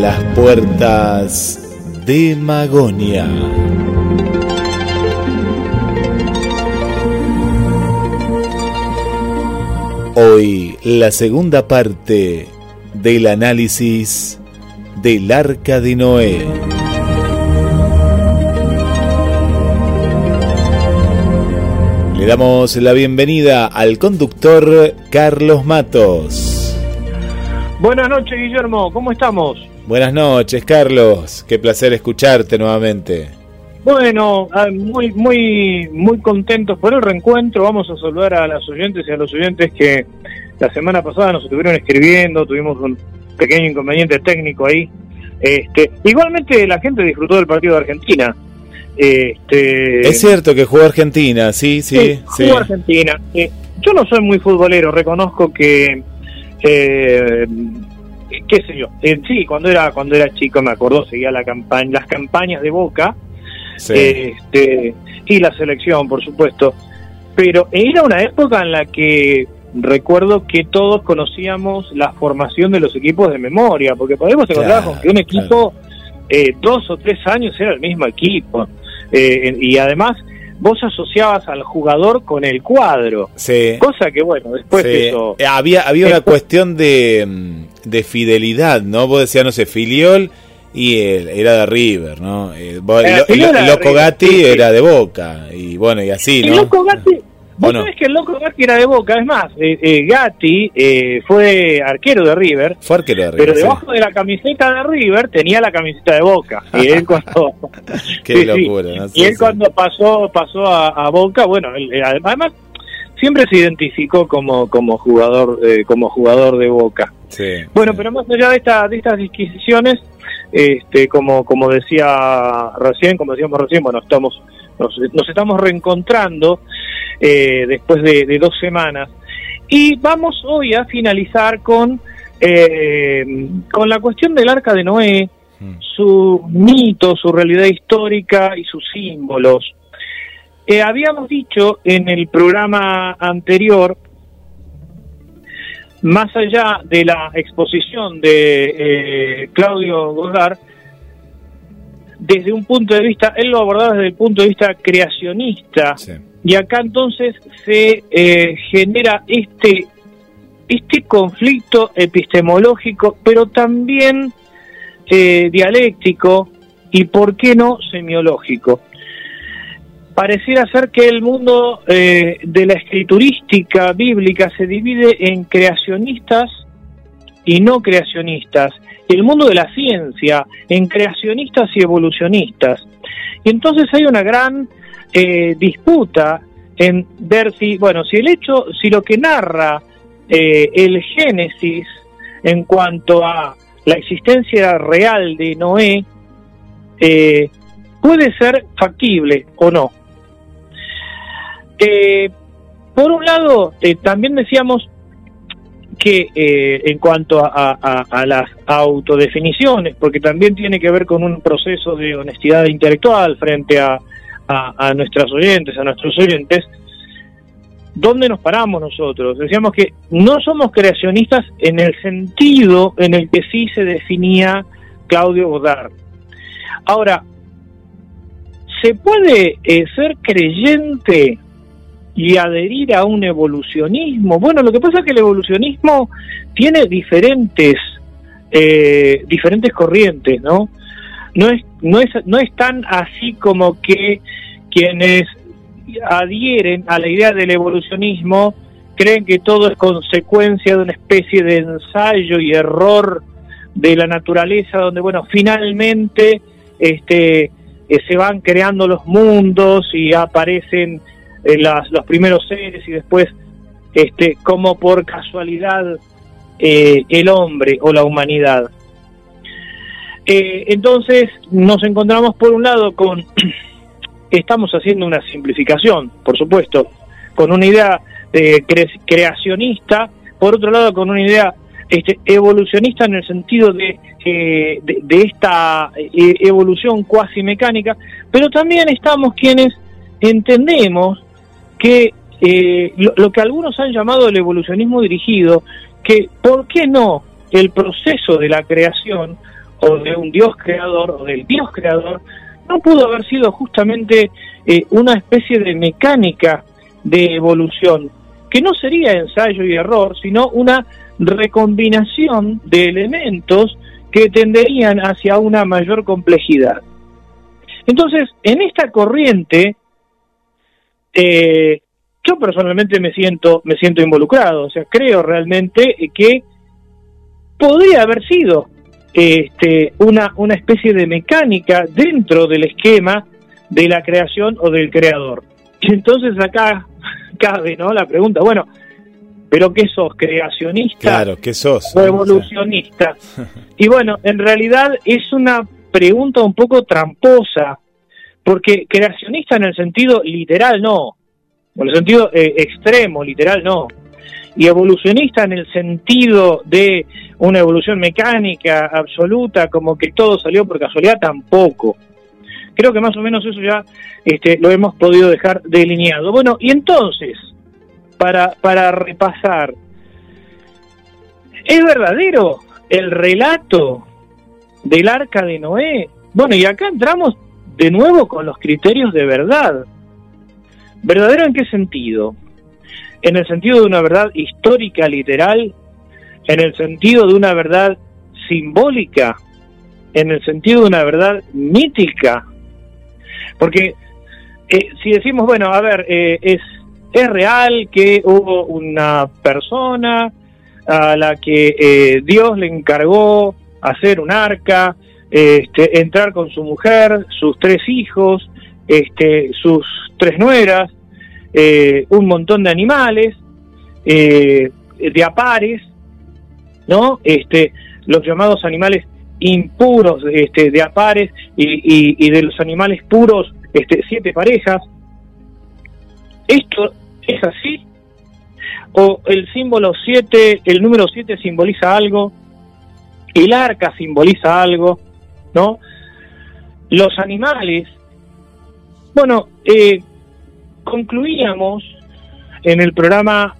las puertas de Magonia. Hoy la segunda parte del análisis del arca de Noé. Le damos la bienvenida al conductor Carlos Matos. Buenas noches, Guillermo, ¿cómo estamos? Buenas noches, Carlos. Qué placer escucharte nuevamente. Bueno, ah, muy, muy, muy contentos por el reencuentro. Vamos a saludar a las oyentes y a los oyentes que la semana pasada nos estuvieron escribiendo. Tuvimos un pequeño inconveniente técnico ahí. Este, igualmente la gente disfrutó del partido de Argentina. Este, es cierto que jugó Argentina, sí, sí, sí. Jugó Argentina. Eh, yo no soy muy futbolero, reconozco que eh, qué sé yo, eh, sí, cuando era cuando era chico me acuerdo seguía la campaña, las campañas de Boca este, y la selección, por supuesto. Pero era una época en la que recuerdo que todos conocíamos la formación de los equipos de memoria, porque podemos encontrar con que un equipo eh, dos o tres años era el mismo equipo. Eh, y además vos asociabas al jugador con el cuadro. Cosa que, bueno, después eso... Eh, había, había una cuestión de, mm, de fidelidad, ¿no? Vos decías, no sé, filiol y él era de River, ¿no? Eh, el, Loco Gatti era de Boca, y bueno, y así, ¿no? El Loco Gatti, vos sabés que el Loco Gatti era de Boca, es más, eh, eh Gatti eh, fue arquero de River, fue arquero de River, pero debajo de la camiseta de River tenía la camiseta de Boca, y él cuando... Qué locura, Y él cuando pasó pasó a, Boca, bueno, además siempre se identificó como como jugador como jugador de Boca. Sí, bueno, pero más allá de, esta, de estas disquisiciones, este, como, como decía recién, como decíamos recién, bueno, estamos, nos, estamos reencontrando eh, después de, dos semanas y vamos hoy a finalizar con, eh, con la cuestión del arca de Noé, mm. su mito, su realidad histórica y sus símbolos. Eh, habíamos dicho en el programa anterior más allá de la exposición de eh, Claudio Godard, desde un punto de vista, él lo abordaba desde el punto de vista creacionista, y acá entonces se eh, genera este, este conflicto epistemológico, pero también eh, dialéctico y, ¿por qué no, semiológico? pareciera ser que el mundo eh, de la escriturística bíblica se divide en creacionistas y no creacionistas, el mundo de la ciencia en creacionistas y evolucionistas. Y entonces hay una gran eh, disputa en ver si, bueno, si el hecho, si lo que narra eh, el Génesis en cuanto a la existencia real de Noé, puede ser factible o no. Eh, por un lado, eh, también decíamos que eh, en cuanto a, las autodefiniciones, porque también tiene que ver con un proceso de honestidad intelectual frente a, a, nuestras oyentes, a nuestros oyentes, ¿dónde nos paramos nosotros? Decíamos que no somos creacionistas en el sentido en el que sí se definía Claudio Godard. Ahora, ¿se puede ser creyente y adherir a un evolucionismo. Bueno, lo que pasa es que el evolucionismo tiene diferentes, eh, diferentes corrientes, ¿no? No es, no, es, no es tan así como que quienes adhieren a la idea del evolucionismo creen que todo es consecuencia de una especie de ensayo y error de la naturaleza donde bueno finalmente este eh, se van creando los mundos y aparecen eh, los primeros seres y después, este, como por casualidad, eh, el hombre o la humanidad. Eh, entonces nos encontramos por un lado con, estamos haciendo una simplificación, por supuesto, con una idea creacionista, por otro lado con una idea este, evolucionista en el sentido de, de, esta evolución cuasi mecánica, pero también estamos quienes entendemos que eh, lo, que algunos han llamado el evolucionismo dirigido, que ¿por qué no el proceso de la creación o de un Dios creador o del Dios creador, no pudo haber sido justamente eh, una especie de mecánica de evolución, que no sería ensayo y error, sino una recombinación de elementos que tenderían hacia una mayor complejidad. Entonces, en esta corriente, eh, yo personalmente me siento, me siento involucrado, o sea, creo realmente que podría haber sido este, una, una especie de mecánica dentro del esquema de la creación o del creador. Y entonces acá cabe ¿no? la pregunta, bueno, ¿pero qué sos? ¿Creacionista? Claro, ¿qué sos? ¿O evolucionista? y bueno, en realidad es una pregunta un poco tramposa, porque creacionista en el sentido literal no, en el sentido eh, extremo, literal no, y evolucionista en el sentido de una evolución mecánica absoluta, como que todo salió por casualidad, tampoco. Creo que más o menos eso ya este, lo hemos podido dejar delineado. Bueno, y entonces, para, para repasar, ¿es verdadero el relato del arca de Noé? Bueno, y acá entramos de nuevo con los criterios de verdad. ¿Verdadero en qué sentido? En el sentido de una verdad histórica, literal, en el sentido de una verdad simbólica, en el sentido de una verdad mítica. Porque eh, si decimos, bueno, a ver, eh, es, es real que hubo una persona a la que eh, Dios le encargó hacer un arca, este, entrar con su mujer, sus tres hijos, este, sus tres nueras, un montón de animales, de apares, ¿no? Este, los llamados animales impuros este, de apares y, y, de los animales puros, este, siete parejas. ¿Esto es así? ¿O el símbolo 7, el número 7 simboliza algo? ¿El arca simboliza algo? ¿No? Los animales. Bueno, eh, concluíamos en el programa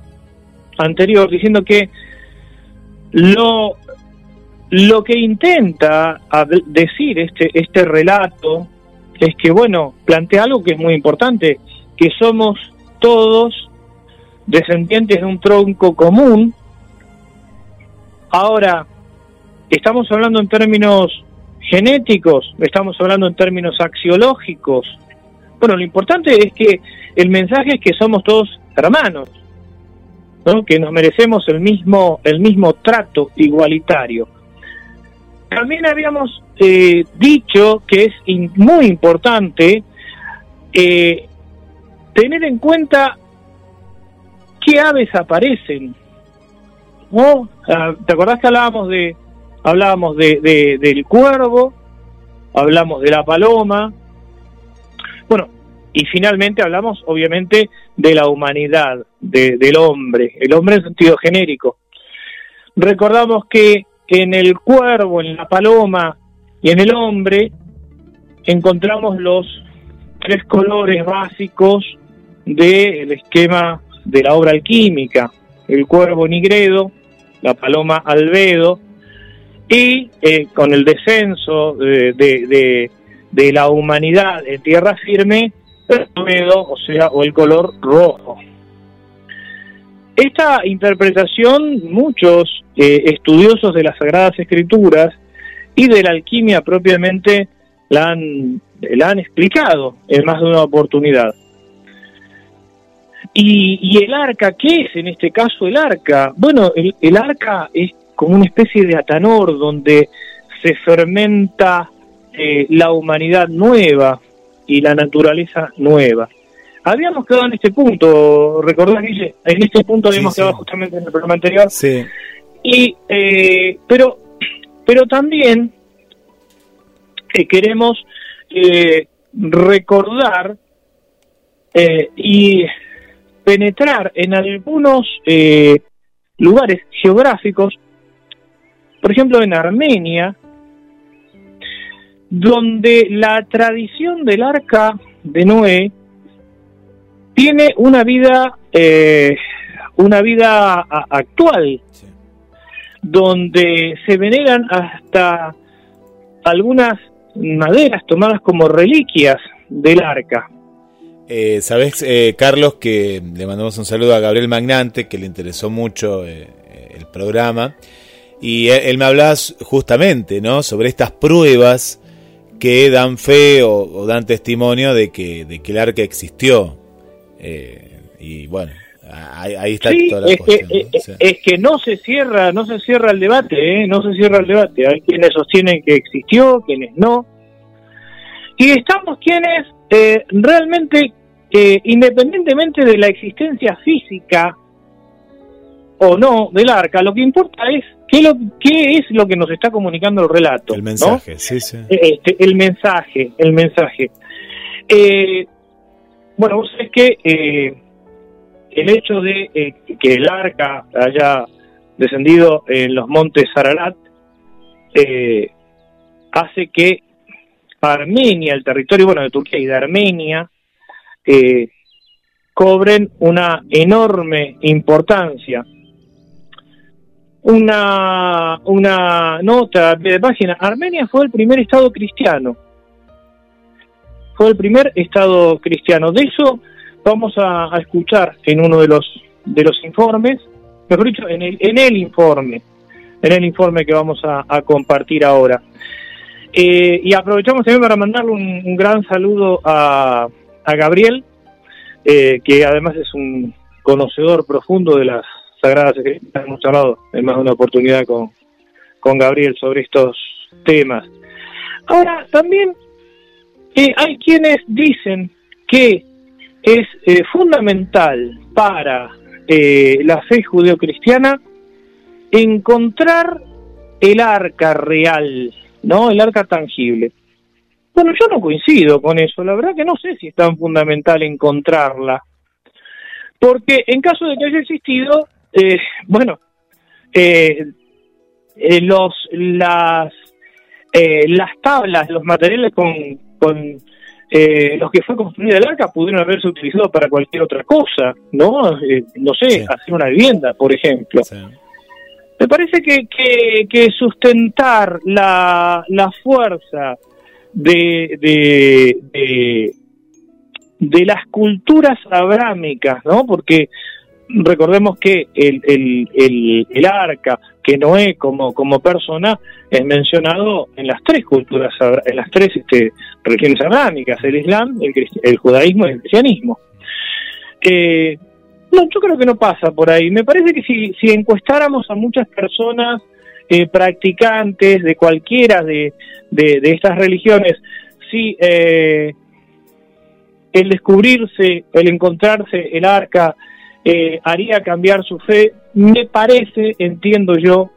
anterior diciendo que lo, lo que intenta decir este, este relato es que, bueno, plantea algo que es muy importante, que somos todos descendientes de un tronco común. Ahora, estamos hablando en términos genéticos, estamos hablando en términos axiológicos. Bueno, lo importante es que el mensaje es que somos todos hermanos que nos merecemos el mismo, el mismo trato igualitario. También habíamos eh, dicho que es muy importante eh, tener en cuenta qué aves aparecen. ¿no? Ah, ¿Te acordás que hablábamos de hablábamos de, del cuervo, hablamos de la paloma? Bueno, y finalmente hablamos, obviamente, de la humanidad, del hombre, el hombre en sentido genérico. Recordamos que en el cuervo, en la paloma y en el hombre encontramos los tres colores básicos del esquema de la obra alquímica, el cuervo nigredo, la paloma albedo, y eh, con el descenso de, de, de, la humanidad en tierra firme, el o sea, o el color rojo. Esta interpretación, muchos eh, estudiosos de las Sagradas Escrituras y de la alquimia propiamente la han, la han explicado en más de una oportunidad. Y, el arca, ¿qué es en este caso el arca? Bueno, el, arca es como una especie de atanor donde se fermenta eh, la humanidad nueva, y la naturaleza nueva. Habíamos quedado en este punto, ¿recordás, Guille? En este punto habíamos quedado justamente en el programa anterior. Sí. Y, eh, pero, pero también eh, queremos eh, recordar y penetrar en algunos lugares geográficos, por ejemplo en Armenia, donde la tradición del arca de Noé tiene una vida, eh, una vida actual, donde se veneran hasta algunas maderas tomadas como reliquias del arca. Eh, Sabes, eh, Carlos, que le mandamos un saludo a Gabriel Magnante, que le interesó mucho eh, el programa, y él, me hablaba justamente, ¿no? Sobre estas pruebas que dan fe o, dan testimonio de que, de que el arca existió. Eh, y bueno, ahí, está toda la es Que, es, que no se cierra, no se cierra el debate, no se cierra el debate. Hay quienes sostienen que existió, quienes no. Y estamos quienes realmente independientemente de la existencia física o no del arca, lo que importa es qué, lo, qué es lo que nos está comunicando el relato. El mensaje, sí, sí. Eh, este, el mensaje, el mensaje. Eh, bueno, vos sabés que eh, el hecho de que el arca haya descendido en los montes Ararat hace que Armenia, el territorio bueno de Turquía y de Armenia, eh, cobren una enorme importancia. Una, una nota de página, Armenia fue el primer estado cristiano. Fue el primer estado cristiano. De eso vamos a, escuchar en uno de los, de los informes, mejor dicho, en el, en el informe, en el informe que vamos a, compartir ahora. Eh, y aprovechamos también para mandarle un gran saludo a, a Gabriel, eh, que además es un conocedor profundo de las Sagradas Escrituras. Hemos hablado en más de una oportunidad con, con Gabriel sobre estos temas. Ahora, también eh, hay quienes dicen que es eh, fundamental para la fe judeocristiana encontrar el arca real, ¿no? El arca tangible. Bueno, yo no coincido con eso, la verdad que no sé si es tan fundamental encontrarla, porque en caso de que haya existido, eh, bueno, eh, eh, los las las tablas, los materiales con, con los que fue construida el arca pudieron haberse utilizado para cualquier otra cosa, ¿no? no sé, hacer una vivienda, por ejemplo. Me parece que, que, que sustentar la, la fuerza de, de, de, las culturas abrámicas, ¿no? Porque recordemos que el, el, el, arca, que Noé como, como persona es mencionado en las tres culturas, en las tres este, religiones abrámicas, el Islam, el, el judaísmo y el cristianismo. Eh, no, yo creo que no pasa por ahí. Me parece que si, si encuestáramos a muchas personas eh, practicantes de cualquiera de, de, estas religiones, si eh, el descubrirse, el encontrarse el arca eh, haría cambiar su fe, me parece, entiendo yo,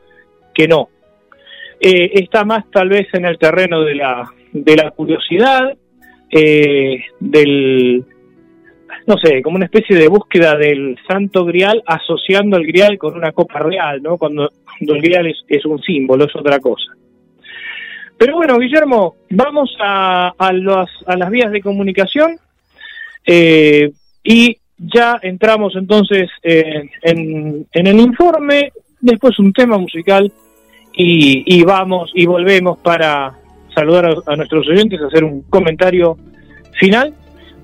que no. está más tal vez en el terreno de la, de la curiosidad, del, no sé, como una especie de búsqueda del santo grial asociando el grial con una copa real, ¿no? Cuando, el grial es, un símbolo, es otra cosa. Pero bueno, Guillermo, vamos a, a, las vías de comunicación eh, y ya entramos entonces en, en, el informe, después un tema musical y, vamos y volvemos para saludar a, nuestros oyentes, hacer un comentario final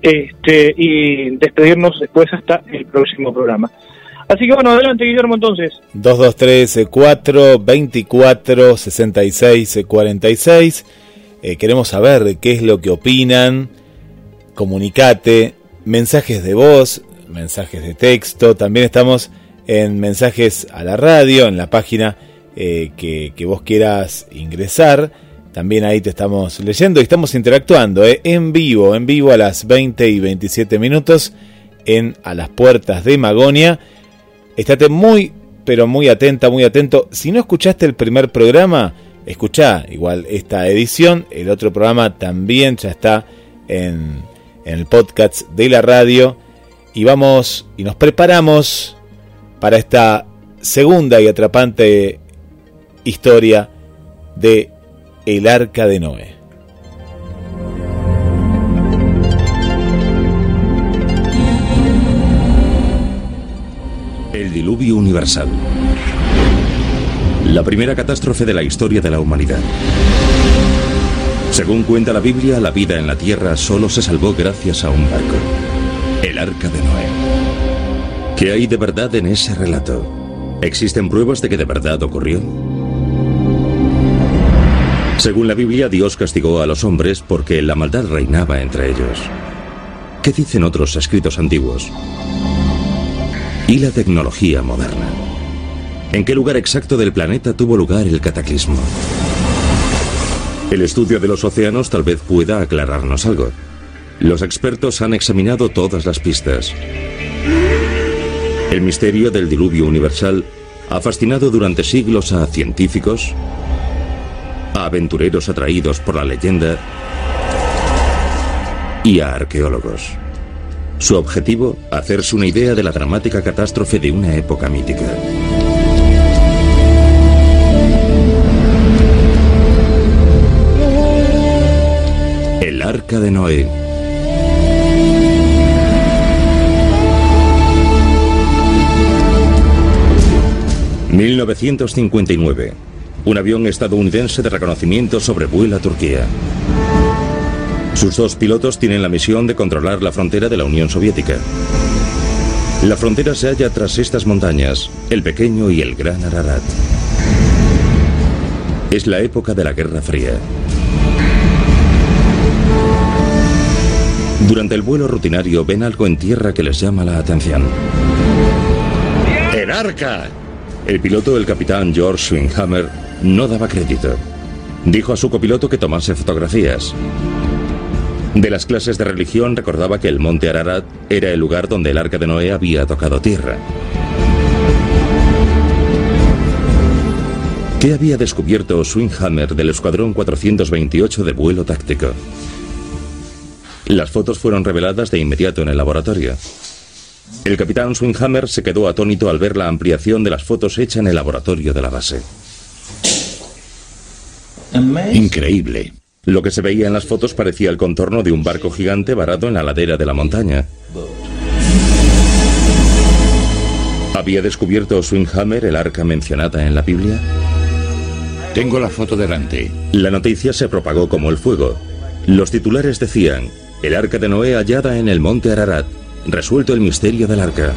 este, y despedirnos después hasta el próximo programa. Así que bueno, adelante Guillermo entonces. 223 4 24 66 46. queremos saber qué es lo que opinan. Comunicate, mensajes de voz, mensajes de texto. También estamos en mensajes a la radio, en la página eh, que, vos quieras ingresar. También ahí te estamos leyendo y estamos interactuando ¿eh? en vivo, en vivo a las 20 y 27 minutos en A las Puertas de Magonia. Estate muy, pero muy atenta, muy atento. Si no escuchaste el primer programa, escucha igual esta edición. El otro programa también ya está en, en el podcast de la radio. Y vamos y nos preparamos para esta segunda y atrapante historia de el arca de Noé. El diluvio universal. La primera catástrofe de la historia de la humanidad. Según cuenta la Biblia, la vida en la tierra solo se salvó gracias a un barco, el arca de Noé. ¿Qué hay de verdad en ese relato? ¿Existen pruebas de que de verdad ocurrió? Según la Biblia, Dios castigó a los hombres porque la maldad reinaba entre ellos. ¿Qué dicen otros escritos antiguos? ¿Y la tecnología moderna? ¿En qué lugar exacto del planeta tuvo lugar el cataclismo? El estudio de los océanos tal vez pueda aclararnos algo. Los expertos han examinado todas las pistas. El misterio del diluvio universal ha fascinado durante siglos a científicos, a aventureros atraídos por la leyenda y a arqueólogos. Su objetivo, hacerse una idea de la dramática catástrofe de una época mítica. El Arca de Noé. ...1959... Un avión estadounidense de reconocimiento sobrevuela Turquía. Sus dos pilotos tienen la misión de controlar la frontera de la Unión Soviética. La frontera se halla tras estas montañas, el pequeño y el gran Ararat. Es la época de la Guerra Fría. Durante el vuelo rutinario ven algo en tierra que les llama la atención. ¡El arca! El piloto, el capitán George Swinghammer, no daba crédito. Dijo a su copiloto que tomase fotografías. De las clases de religión recordaba que el monte Ararat era el lugar donde el arca de Noé había tocado tierra. ¿Qué había descubierto Swinghammer del Escuadrón 428 de vuelo táctico? Las fotos fueron reveladas de inmediato en el laboratorio. El capitán Swinghammer se quedó atónito al ver la ampliación de las fotos hecha en el laboratorio de la base. Increíble. Lo que se veía en las fotos parecía el contorno de un barco gigante varado en la ladera de la montaña. ¿Había descubierto Swinghammer el arca mencionada en la Biblia? Tengo la foto delante. La noticia se propagó como el fuego. Los titulares decían, el arca de Noé hallada en el monte Ararat. Resuelto el misterio del arca.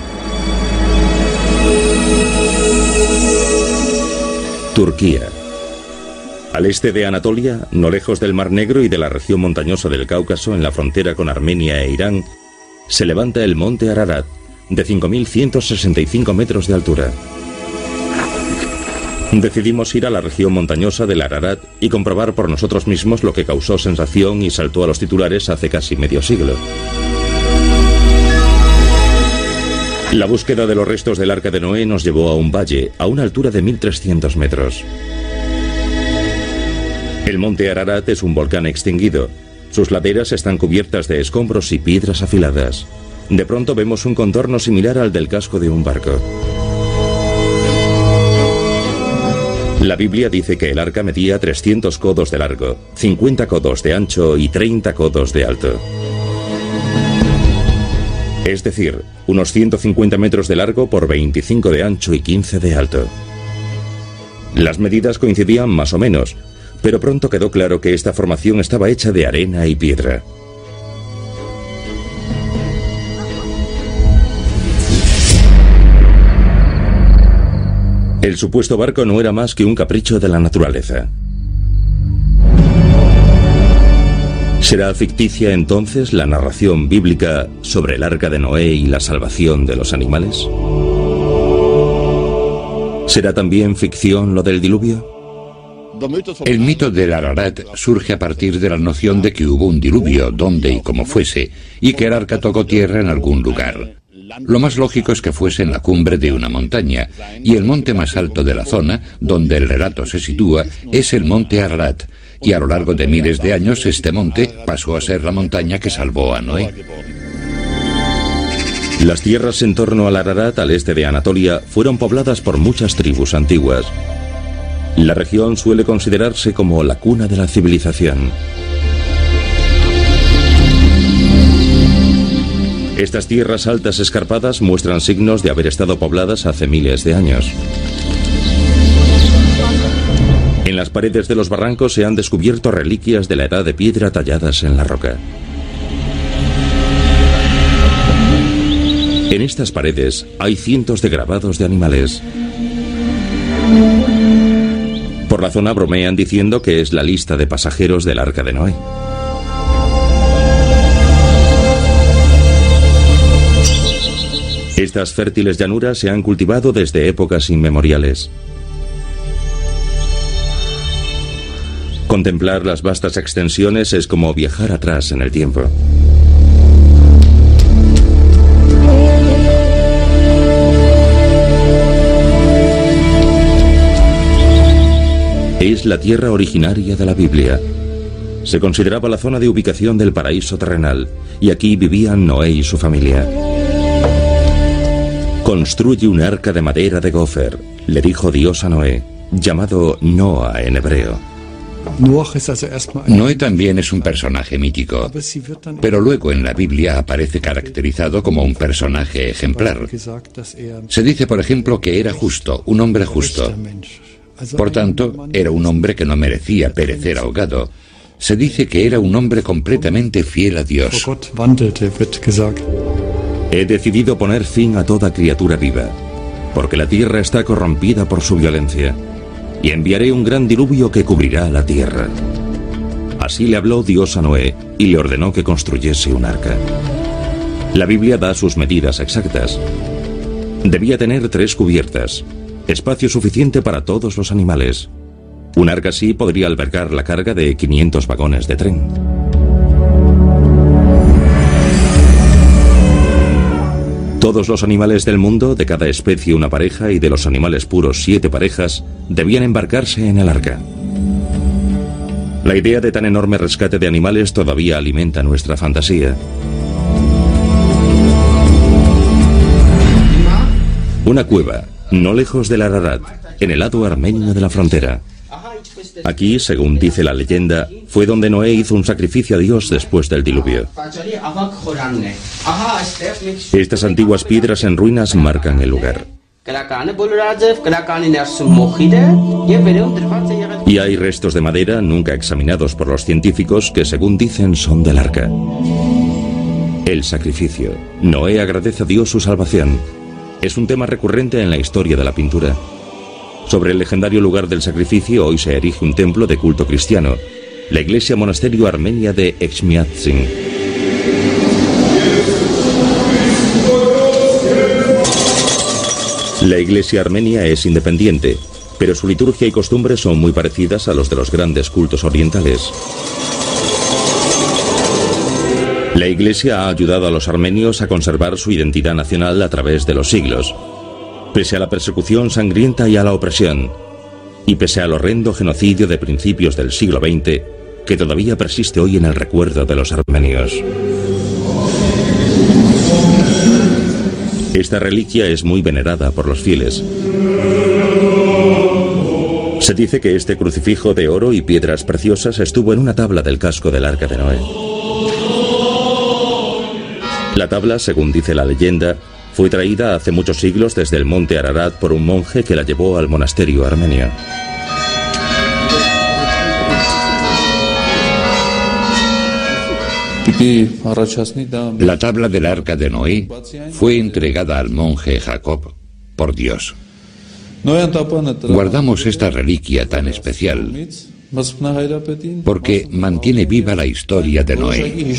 Turquía. Al este de Anatolia, no lejos del Mar Negro y de la región montañosa del Cáucaso, en la frontera con Armenia e Irán, se levanta el monte Ararat, de 5.165 metros de altura. Decidimos ir a la región montañosa del Ararat y comprobar por nosotros mismos lo que causó sensación y saltó a los titulares hace casi medio siglo. La búsqueda de los restos del arca de Noé nos llevó a un valle, a una altura de 1.300 metros. El monte Ararat es un volcán extinguido. Sus laderas están cubiertas de escombros y piedras afiladas. De pronto vemos un contorno similar al del casco de un barco. La Biblia dice que el arca medía 300 codos de largo, 50 codos de ancho y 30 codos de alto. Es decir, unos 150 metros de largo por 25 de ancho y 15 de alto. Las medidas coincidían más o menos, pero pronto quedó claro que esta formación estaba hecha de arena y piedra. El supuesto barco no era más que un capricho de la naturaleza. ¿Será ficticia entonces la narración bíblica sobre el arca de Noé y la salvación de los animales? ¿Será también ficción lo del diluvio? El mito del Ararat surge a partir de la noción de que hubo un diluvio, donde y como fuese, y que el arca tocó tierra en algún lugar. Lo más lógico es que fuese en la cumbre de una montaña, y el monte más alto de la zona, donde el relato se sitúa, es el monte Ararat, y a lo largo de miles de años este monte pasó a ser la montaña que salvó a Noé. Las tierras en torno al Ararat, al este de Anatolia, fueron pobladas por muchas tribus antiguas. La región suele considerarse como la cuna de la civilización. Estas tierras altas escarpadas muestran signos de haber estado pobladas hace miles de años. Las paredes de los barrancos se han descubierto reliquias de la edad de piedra talladas en la roca. En estas paredes hay cientos de grabados de animales. Por la zona bromean diciendo que es la lista de pasajeros del arca de Noé. Estas fértiles llanuras se han cultivado desde épocas inmemoriales. Contemplar las vastas extensiones es como viajar atrás en el tiempo. Es la tierra originaria de la Biblia. Se consideraba la zona de ubicación del paraíso terrenal, y aquí vivían Noé y su familia. Construye un arca de madera de gofer, le dijo Dios a Noé, llamado Noah en hebreo. Noé también es un personaje mítico, pero luego en la Biblia aparece caracterizado como un personaje ejemplar. Se dice, por ejemplo, que era justo, un hombre justo. Por tanto, era un hombre que no merecía perecer ahogado. Se dice que era un hombre completamente fiel a Dios. He decidido poner fin a toda criatura viva, porque la tierra está corrompida por su violencia, y enviaré un gran diluvio que cubrirá la tierra. Así le habló Dios a Noé y le ordenó que construyese un arca. La Biblia da sus medidas exactas. Debía tener tres cubiertas, espacio suficiente para todos los animales. Un arca así podría albergar la carga de 500 vagones de tren. Todos los animales del mundo, de cada especie una pareja y de los animales puros siete parejas, debían embarcarse en el arca. La idea de tan enorme rescate de animales todavía alimenta nuestra fantasía. Una cueva, no lejos del Ararat, en el lado armenio de la frontera. Aquí, según dice la leyenda, fue donde Noé hizo un sacrificio a Dios después del diluvio. Estas antiguas piedras en ruinas marcan el lugar. Y hay restos de madera nunca examinados por los científicos que según dicen son del arca. El sacrificio. Noé agradece a Dios su salvación es un tema recurrente en la historia de la pintura. Sobre el legendario lugar del sacrificio hoy se erige un templo de culto cristiano, la iglesia monasterio armenia de Exmiatzin. La iglesia armenia es independiente, pero su liturgia y costumbres son muy parecidas a los de los grandes cultos orientales. La Iglesia ha ayudado a los armenios a conservar su identidad nacional a través de los siglos, pese a la persecución sangrienta y a la opresión, y pese al horrendo genocidio de principios del siglo XX que todavía persiste hoy en el recuerdo de los armenios. Esta reliquia es muy venerada por los fieles. Se dice que este crucifijo de oro y piedras preciosas estuvo en una tabla del casco del arca de Noé. La tabla, según dice la leyenda, fue traída hace muchos siglos desde el monte Ararat por un monje que la llevó al monasterio armenio. La tabla del arca de Noé fue entregada al monje Jacob por Dios. Guardamos esta reliquia tan especial porque mantiene viva la historia de Noé.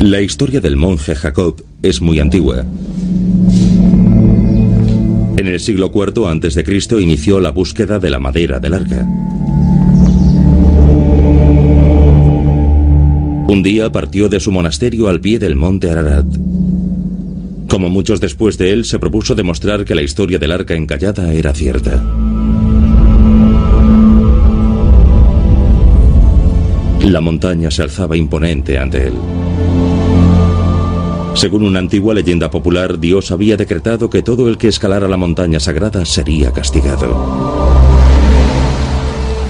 La historia del monje Jacob es muy antigua. En el siglo IV a.C. inició la búsqueda de la madera del arca. Un día partió de su monasterio al pie del monte Ararat. Como muchos después de él, se propuso demostrar que la historia del arca encallada era cierta. La montaña se alzaba imponente ante él. Según una antigua leyenda popular, Dios había decretado que todo el que escalara la montaña sagrada sería castigado.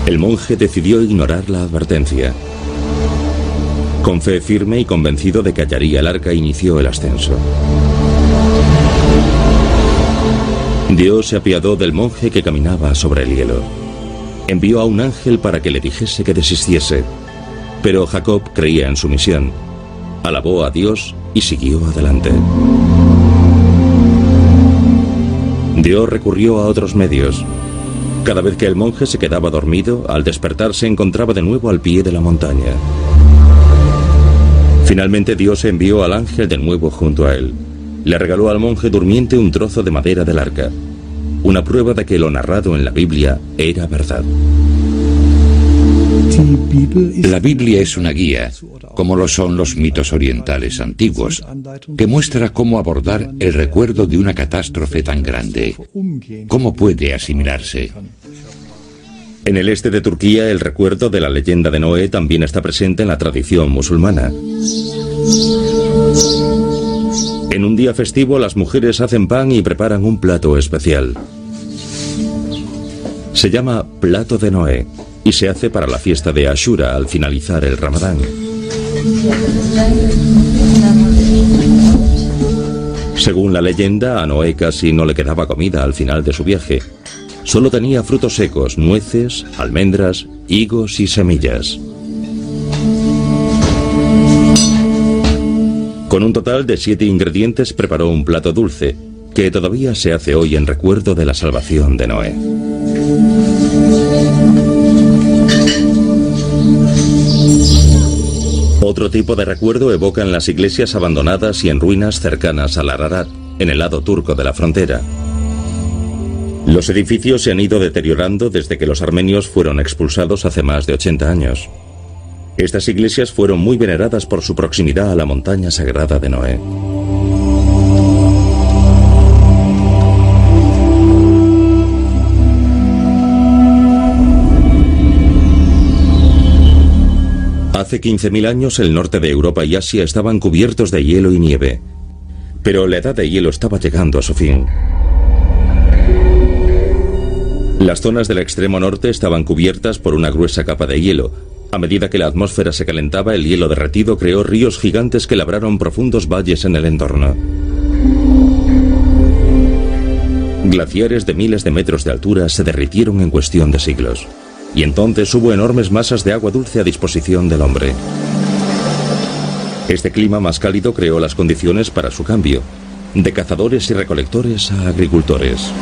El monje decidió ignorar la advertencia. Con fe firme y convencido de que hallaría el arca, inició el ascenso. Dios se apiadó del monje que caminaba sobre el hielo. Envió a un ángel para que le dijese que desistiese, pero Jacob creía en su misión. Alabó a Dios y siguió adelante. Dios recurrió a otros medios. Cada vez que el monje se quedaba dormido, al despertar se encontraba de nuevo al pie de la montaña. Finalmente Dios envió al ángel de nuevo junto a él. Le regaló al monje durmiente un trozo de madera del arca, una prueba de que lo narrado en la Biblia era verdad. La Biblia es una guía, como lo son los mitos orientales antiguos, que muestra cómo abordar el recuerdo de una catástrofe tan grande. ¿Cómo puede asimilarse? En el este de Turquía, el recuerdo de la leyenda de Noé también está presente en la tradición musulmana. En un día festivo, las mujeres hacen pan y preparan un plato especial. Se llama plato de Noé y se hace para la fiesta de Ashura al finalizar el Ramadán. Según la leyenda, a Noé casi no le quedaba comida al final de su viaje. Solo tenía frutos secos, nueces, almendras, higos y semillas. Con un total de siete ingredientes preparó un plato dulce, que todavía se hace hoy en recuerdo de la salvación de Noé. Otro tipo de recuerdo evocan las iglesias abandonadas y en ruinas cercanas al Ararat, en el lado turco de la frontera. Los edificios se han ido deteriorando desde que los armenios fueron expulsados hace más de 80 años. Estas iglesias fueron muy veneradas por su proximidad a la montaña sagrada de Noé. Hace 15.000 años el norte de Europa y Asia estaban cubiertos de hielo y nieve, pero la edad de hielo estaba llegando a su fin. Las zonas del extremo norte estaban cubiertas por una gruesa capa de hielo. A medida que la atmósfera se calentaba, el hielo derretido creó ríos gigantes que labraron profundos valles en el entorno. Glaciares de miles de metros de altura se derritieron en cuestión de siglos y entonces hubo enormes masas de agua dulce a disposición del hombre. Este clima más cálido creó las condiciones para su cambio, de cazadores y recolectores a agricultores.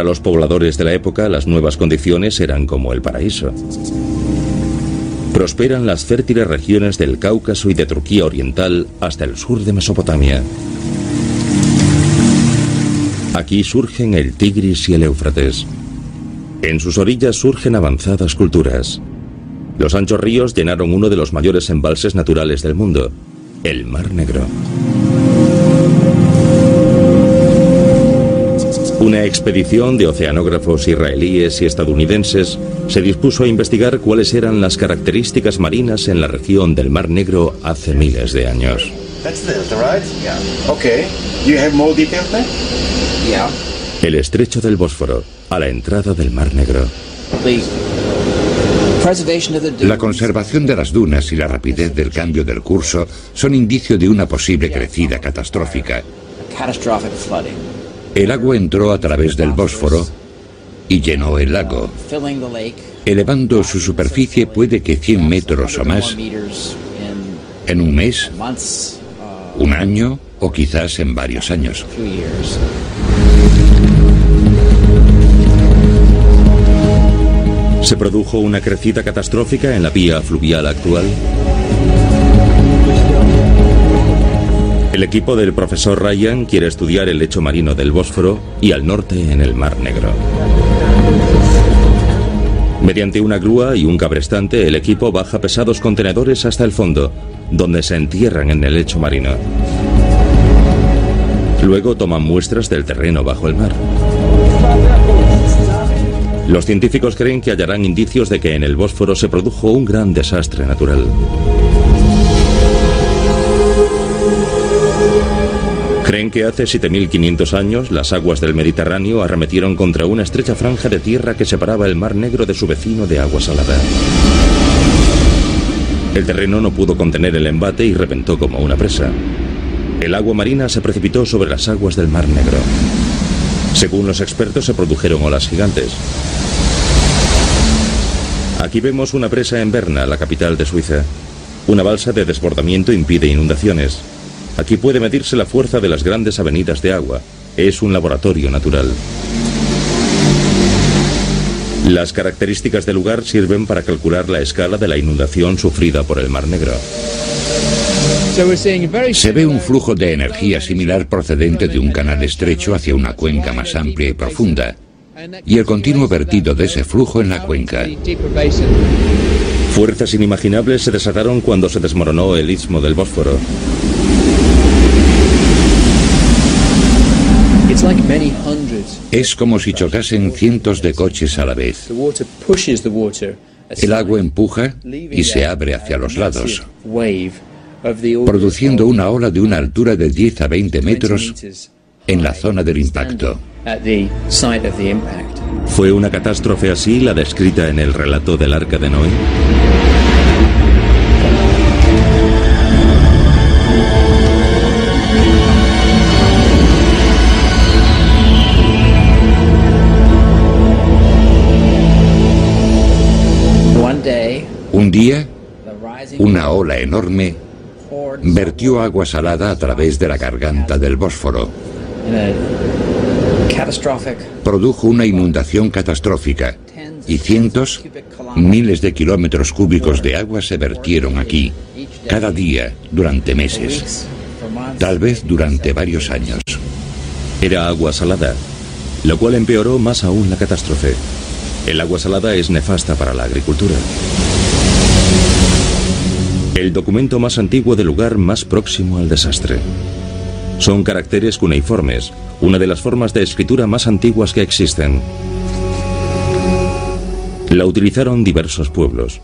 Para los pobladores de la época, las nuevas condiciones eran como el paraíso. Prosperan las fértiles regiones del Cáucaso y de Turquía Oriental hasta el sur de Mesopotamia. Aquí surgen el Tigris y el Éufrates. En sus orillas surgen avanzadas culturas. Los anchos ríos llenaron uno de los mayores embalses naturales del mundo, el Mar Negro. Una expedición de oceanógrafos israelíes y estadounidenses se dispuso a investigar cuáles eran las características marinas en la región del Mar Negro hace miles de años. El estrecho del Bósforo, a la entrada del Mar Negro. La conservación de las dunas y la rapidez del cambio del curso son indicio de una posible crecida catastrófica. El agua entró a través del Bósforo y llenó el lago, elevando su superficie puede que 100 metros o más en un mes, un año o quizás en varios años. ¿Se produjo una crecida catastrófica en la vía fluvial actual? El equipo del profesor Ryan quiere estudiar el lecho marino del Bósforo y al norte en el Mar Negro. Mediante una grúa y un cabrestante, el equipo baja pesados contenedores hasta el fondo, donde se entierran en el lecho marino. Luego toman muestras del terreno bajo el mar. Los científicos creen que hallarán indicios de que en el Bósforo se produjo un gran desastre natural. Creen que hace 7.500 años las aguas del Mediterráneo arremetieron contra una estrecha franja de tierra que separaba el Mar Negro de su vecino de agua salada. El terreno no pudo contener el embate y reventó como una presa. El agua marina se precipitó sobre las aguas del Mar Negro. Según los expertos, se produjeron olas gigantes. Aquí vemos una presa en Berna, la capital de Suiza. Una balsa de desbordamiento impide inundaciones. Aquí puede medirse la fuerza de las grandes avenidas de agua. Es un laboratorio natural. Las características del lugar sirven para calcular la escala de la inundación sufrida por el Mar Negro. Se ve un flujo de energía similar procedente de un canal estrecho hacia una cuenca más amplia y profunda, y el continuo vertido de ese flujo en la cuenca. Fuerzas inimaginables se desataron cuando se desmoronó el istmo del Bósforo. Es como si chocasen cientos de coches a la vez. El agua empuja y se abre hacia los lados, produciendo una ola de una altura de 10 a 20 metros en la zona del impacto. ¿Fue una catástrofe así la descrita en el relato del Arca de Noé? Un día, una ola enorme vertió agua salada a través de la garganta del Bósforo. Produjo una inundación catastrófica y cientos, miles de kilómetros cúbicos de agua se vertieron aquí, cada día, durante meses, tal vez durante varios años. Era agua salada, lo cual empeoró más aún la catástrofe. El agua salada es nefasta para la agricultura. El documento más antiguo del lugar más próximo al desastre. Son caracteres cuneiformes, una de las formas de escritura más antiguas que existen. La utilizaron diversos pueblos.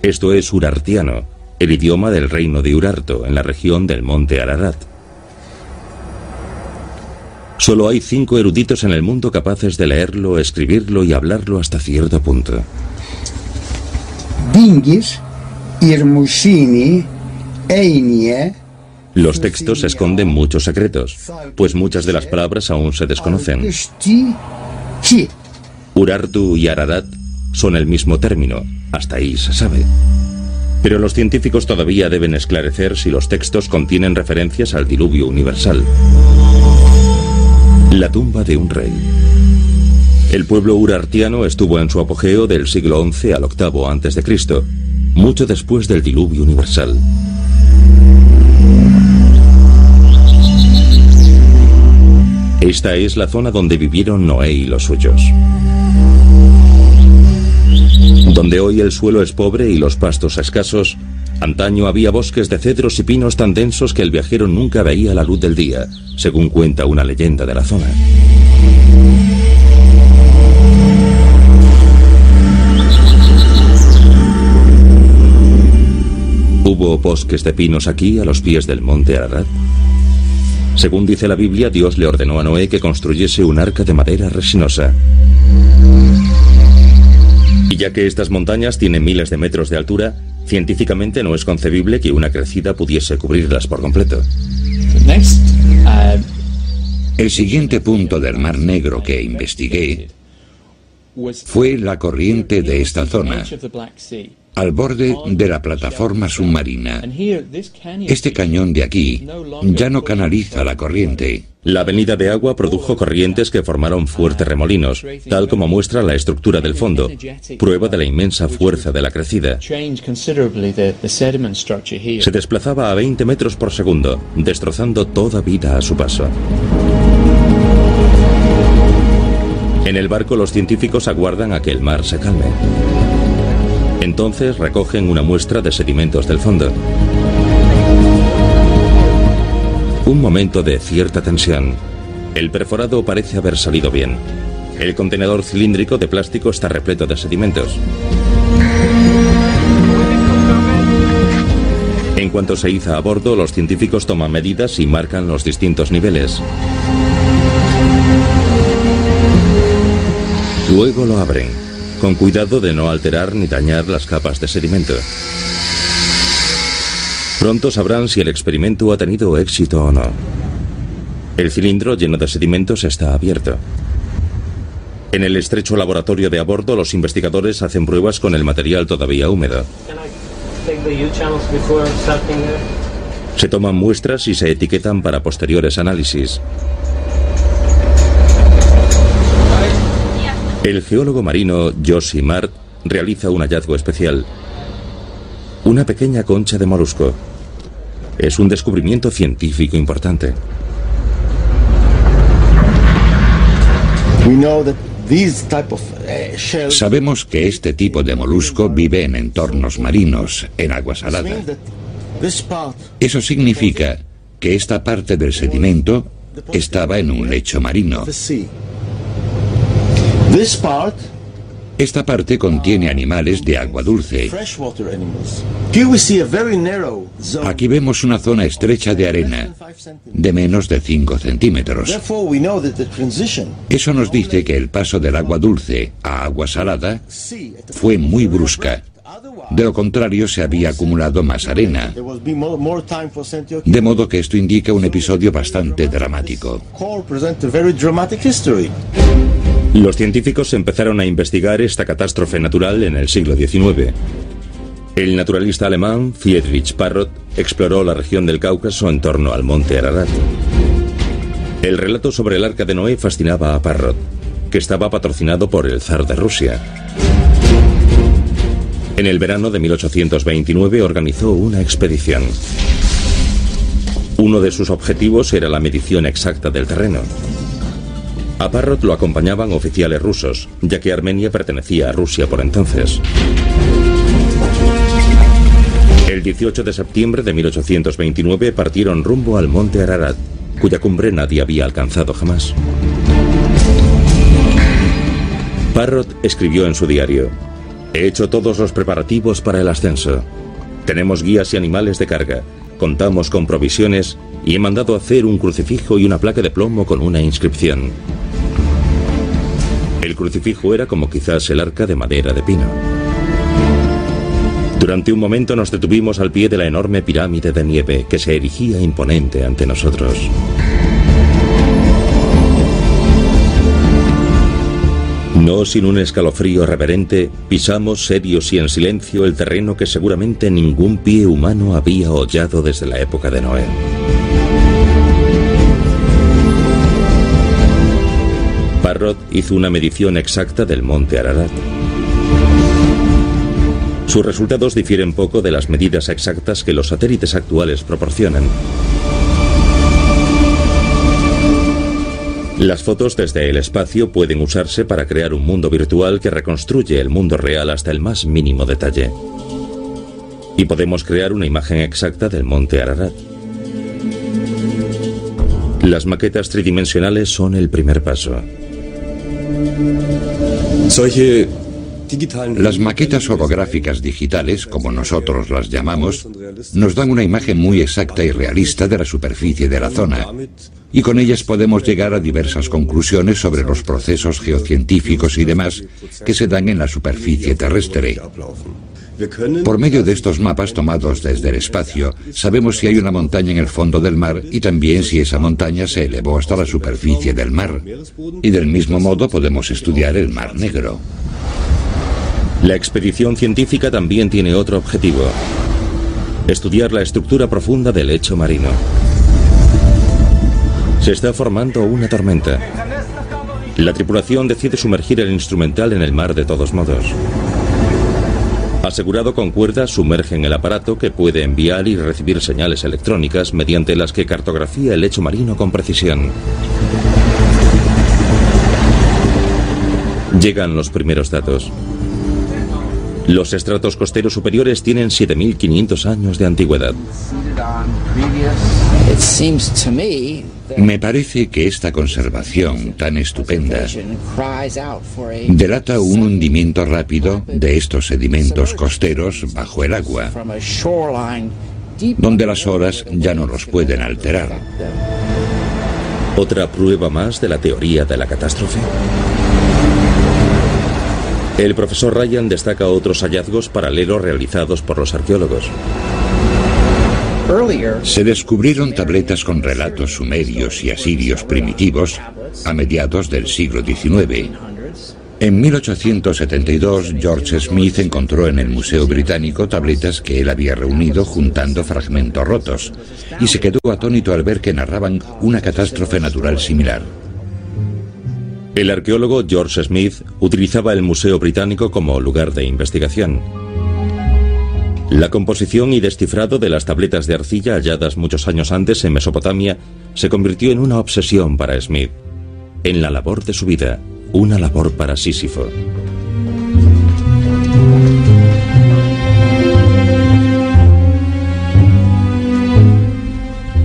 Esto es urartiano, el idioma del reino de Urarto, en la región del monte Ararat. Solo hay cinco eruditos en el mundo capaces de leerlo, escribirlo y hablarlo hasta cierto punto. Dingis, los textos esconden muchos secretos, pues muchas de las palabras aún se desconocen. Urartu y Ararat son el mismo término, hasta ahí se sabe. Pero los científicos todavía deben esclarecer si los textos contienen referencias al diluvio universal. La tumba de un rey. El pueblo urartiano estuvo en su apogeo del siglo XI al VIII a.C., mucho después del diluvio universal. Esta es la zona donde vivieron Noé y los suyos. Donde hoy el suelo es pobre y los pastos escasos, antaño había bosques de cedros y pinos tan densos que el viajero nunca veía la luz del día, según cuenta una leyenda de la zona. ¿Hubo bosques de pinos aquí a los pies del monte Ararat? Según dice la Biblia, Dios le ordenó a Noé que construyese un arca de madera resinosa. Y ya que estas montañas tienen miles de metros de altura, científicamente no es concebible que una crecida pudiese cubrirlas por completo. Uh, El siguiente punto del Mar Negro que investigué fue la corriente de esta zona al borde de la plataforma submarina. Este cañón de aquí ya no canaliza la corriente. La avenida de agua produjo corrientes que formaron fuertes remolinos, tal como muestra la estructura del fondo, prueba de la inmensa fuerza de la crecida. Se desplazaba a 20 metros por segundo, destrozando toda vida a su paso. En el barco los científicos aguardan a que el mar se calme. Entonces recogen una muestra de sedimentos del fondo. Un momento de cierta tensión. El perforado parece haber salido bien. El contenedor cilíndrico de plástico está repleto de sedimentos. En cuanto se iza a bordo, los científicos toman medidas y marcan los distintos niveles. Luego lo abren con cuidado de no alterar ni dañar las capas de sedimento. Pronto sabrán si el experimento ha tenido éxito o no. El cilindro lleno de sedimentos está abierto. En el estrecho laboratorio de a bordo, los investigadores hacen pruebas con el material todavía húmedo. Se toman muestras y se etiquetan para posteriores análisis. El geólogo marino Josie Mart realiza un hallazgo especial. Una pequeña concha de molusco. Es un descubrimiento científico importante. Uh, Sabemos que este tipo de molusco vive en entornos marinos, en agua salada. Eso significa que esta parte del sedimento estaba en un lecho marino. Esta parte contiene animales de agua dulce. Aquí vemos una zona estrecha de arena, de menos de 5 centímetros. Eso nos dice que el paso del agua dulce a agua salada fue muy brusca. De lo contrario, se había acumulado más arena. De modo que esto indica un episodio bastante dramático. Los científicos empezaron a investigar esta catástrofe natural en el siglo XIX. El naturalista alemán Friedrich Parrot exploró la región del Cáucaso en torno al monte Ararat. El relato sobre el arca de Noé fascinaba a Parrot, que estaba patrocinado por el zar de Rusia. En el verano de 1829 organizó una expedición. Uno de sus objetivos era la medición exacta del terreno. A Parrot lo acompañaban oficiales rusos, ya que Armenia pertenecía a Rusia por entonces. El 18 de septiembre de 1829 partieron rumbo al monte Ararat, cuya cumbre nadie había alcanzado jamás. Parrot escribió en su diario, He hecho todos los preparativos para el ascenso. Tenemos guías y animales de carga, contamos con provisiones y he mandado hacer un crucifijo y una placa de plomo con una inscripción. El crucifijo era como quizás el arca de madera de pino. Durante un momento nos detuvimos al pie de la enorme pirámide de nieve que se erigía imponente ante nosotros. No sin un escalofrío reverente, pisamos serios y en silencio el terreno que seguramente ningún pie humano había hollado desde la época de Noé. Hizo una medición exacta del monte Ararat. Sus resultados difieren poco de las medidas exactas que los satélites actuales proporcionan. Las fotos desde el espacio pueden usarse para crear un mundo virtual que reconstruye el mundo real hasta el más mínimo detalle. Y podemos crear una imagen exacta del monte Ararat. Las maquetas tridimensionales son el primer paso. Las maquetas orográficas digitales, como nosotros las llamamos, nos dan una imagen muy exacta y realista de la superficie de la zona, y con ellas podemos llegar a diversas conclusiones sobre los procesos geocientíficos y demás que se dan en la superficie terrestre. Por medio de estos mapas tomados desde el espacio, sabemos si hay una montaña en el fondo del mar y también si esa montaña se elevó hasta la superficie del mar. Y del mismo modo podemos estudiar el Mar Negro. La expedición científica también tiene otro objetivo. Estudiar la estructura profunda del lecho marino. Se está formando una tormenta. La tripulación decide sumergir el instrumental en el mar de todos modos. Asegurado con cuerdas, sumergen el aparato que puede enviar y recibir señales electrónicas mediante las que cartografía el lecho marino con precisión. Llegan los primeros datos. Los estratos costeros superiores tienen 7.500 años de antigüedad. Me parece que esta conservación tan estupenda delata un hundimiento rápido de estos sedimentos costeros bajo el agua, donde las olas ya no los pueden alterar. ¿Otra prueba más de la teoría de la catástrofe? El profesor Ryan destaca otros hallazgos paralelos realizados por los arqueólogos. Se descubrieron tabletas con relatos sumerios y asirios primitivos a mediados del siglo XIX. En 1872, George Smith encontró en el Museo Británico tabletas que él había reunido juntando fragmentos rotos y se quedó atónito al ver que narraban una catástrofe natural similar. El arqueólogo George Smith utilizaba el Museo Británico como lugar de investigación. La composición y descifrado de las tabletas de arcilla halladas muchos años antes en Mesopotamia se convirtió en una obsesión para Smith, en la labor de su vida, una labor para Sísifo.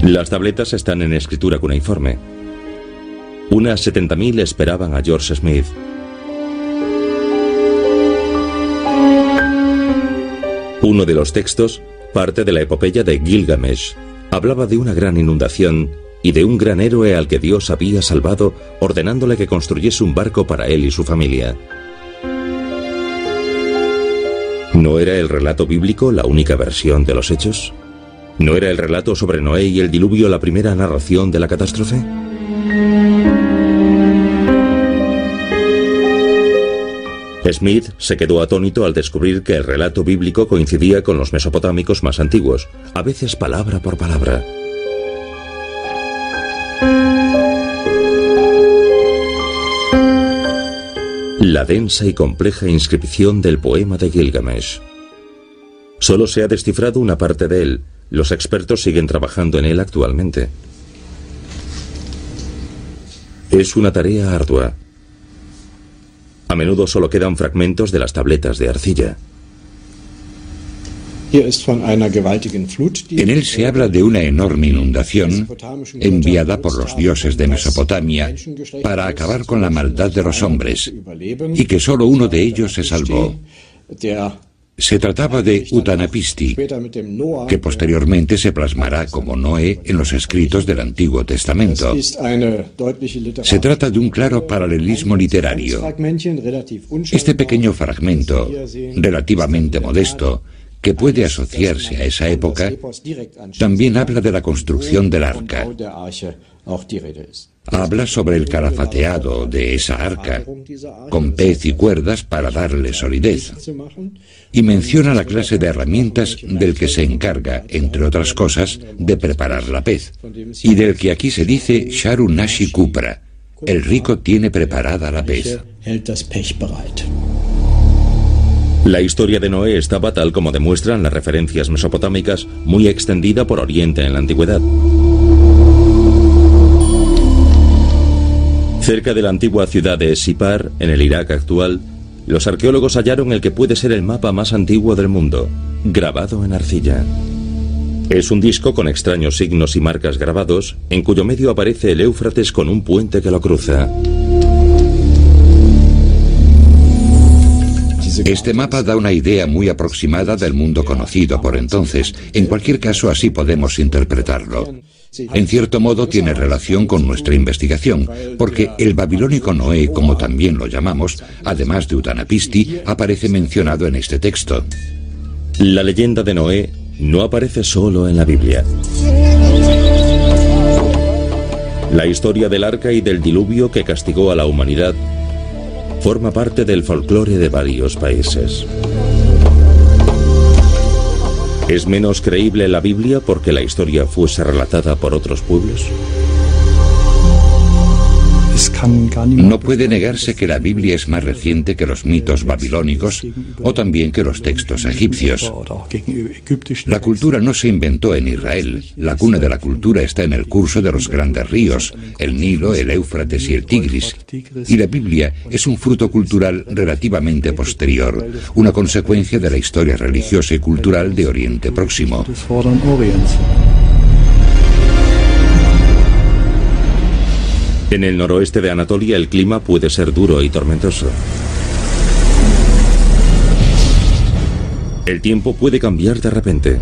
Las tabletas están en escritura cuneiforme. Unas 70.000 esperaban a George Smith. Uno de los textos, parte de la epopeya de Gilgamesh, hablaba de una gran inundación y de un gran héroe al que Dios había salvado ordenándole que construyese un barco para él y su familia. ¿No era el relato bíblico la única versión de los hechos? ¿No era el relato sobre Noé y el diluvio la primera narración de la catástrofe? Smith se quedó atónito al descubrir que el relato bíblico coincidía con los mesopotámicos más antiguos, a veces palabra por palabra. La densa y compleja inscripción del poema de Gilgamesh. Solo se ha descifrado una parte de él. Los expertos siguen trabajando en él actualmente. Es una tarea ardua. A menudo solo quedan fragmentos de las tabletas de arcilla. En él se habla de una enorme inundación enviada por los dioses de Mesopotamia para acabar con la maldad de los hombres y que solo uno de ellos se salvó. Se trataba de Utanapisti, que posteriormente se plasmará como Noé en los escritos del Antiguo Testamento. Se trata de un claro paralelismo literario. Este pequeño fragmento, relativamente modesto, que puede asociarse a esa época, también habla de la construcción del arca. Habla sobre el calafateado de esa arca, con pez y cuerdas para darle solidez. Y menciona la clase de herramientas del que se encarga, entre otras cosas, de preparar la pez, y del que aquí se dice Sharunashi Kupra. El rico tiene preparada la pez. La historia de Noé estaba, tal como demuestran las referencias mesopotámicas, muy extendida por Oriente en la antigüedad. Cerca de la antigua ciudad de Sipar, en el Irak actual, los arqueólogos hallaron el que puede ser el mapa más antiguo del mundo, grabado en arcilla. Es un disco con extraños signos y marcas grabados, en cuyo medio aparece el Éufrates con un puente que lo cruza. Este mapa da una idea muy aproximada del mundo conocido por entonces. En cualquier caso, así podemos interpretarlo. En cierto modo tiene relación con nuestra investigación, porque el babilónico Noé, como también lo llamamos, además de Utanapisti, aparece mencionado en este texto. La leyenda de Noé no aparece solo en la Biblia. La historia del arca y del diluvio que castigó a la humanidad forma parte del folclore de varios países. ¿Es menos creíble la Biblia porque la historia fuese relatada por otros pueblos? No puede negarse que la Biblia es más reciente que los mitos babilónicos o también que los textos egipcios. La cultura no se inventó en Israel. La cuna de la cultura está en el curso de los grandes ríos, el Nilo, el Éufrates y el Tigris. Y la Biblia es un fruto cultural relativamente posterior, una consecuencia de la historia religiosa y cultural de Oriente Próximo. En el noroeste de Anatolia el clima puede ser duro y tormentoso. El tiempo puede cambiar de repente.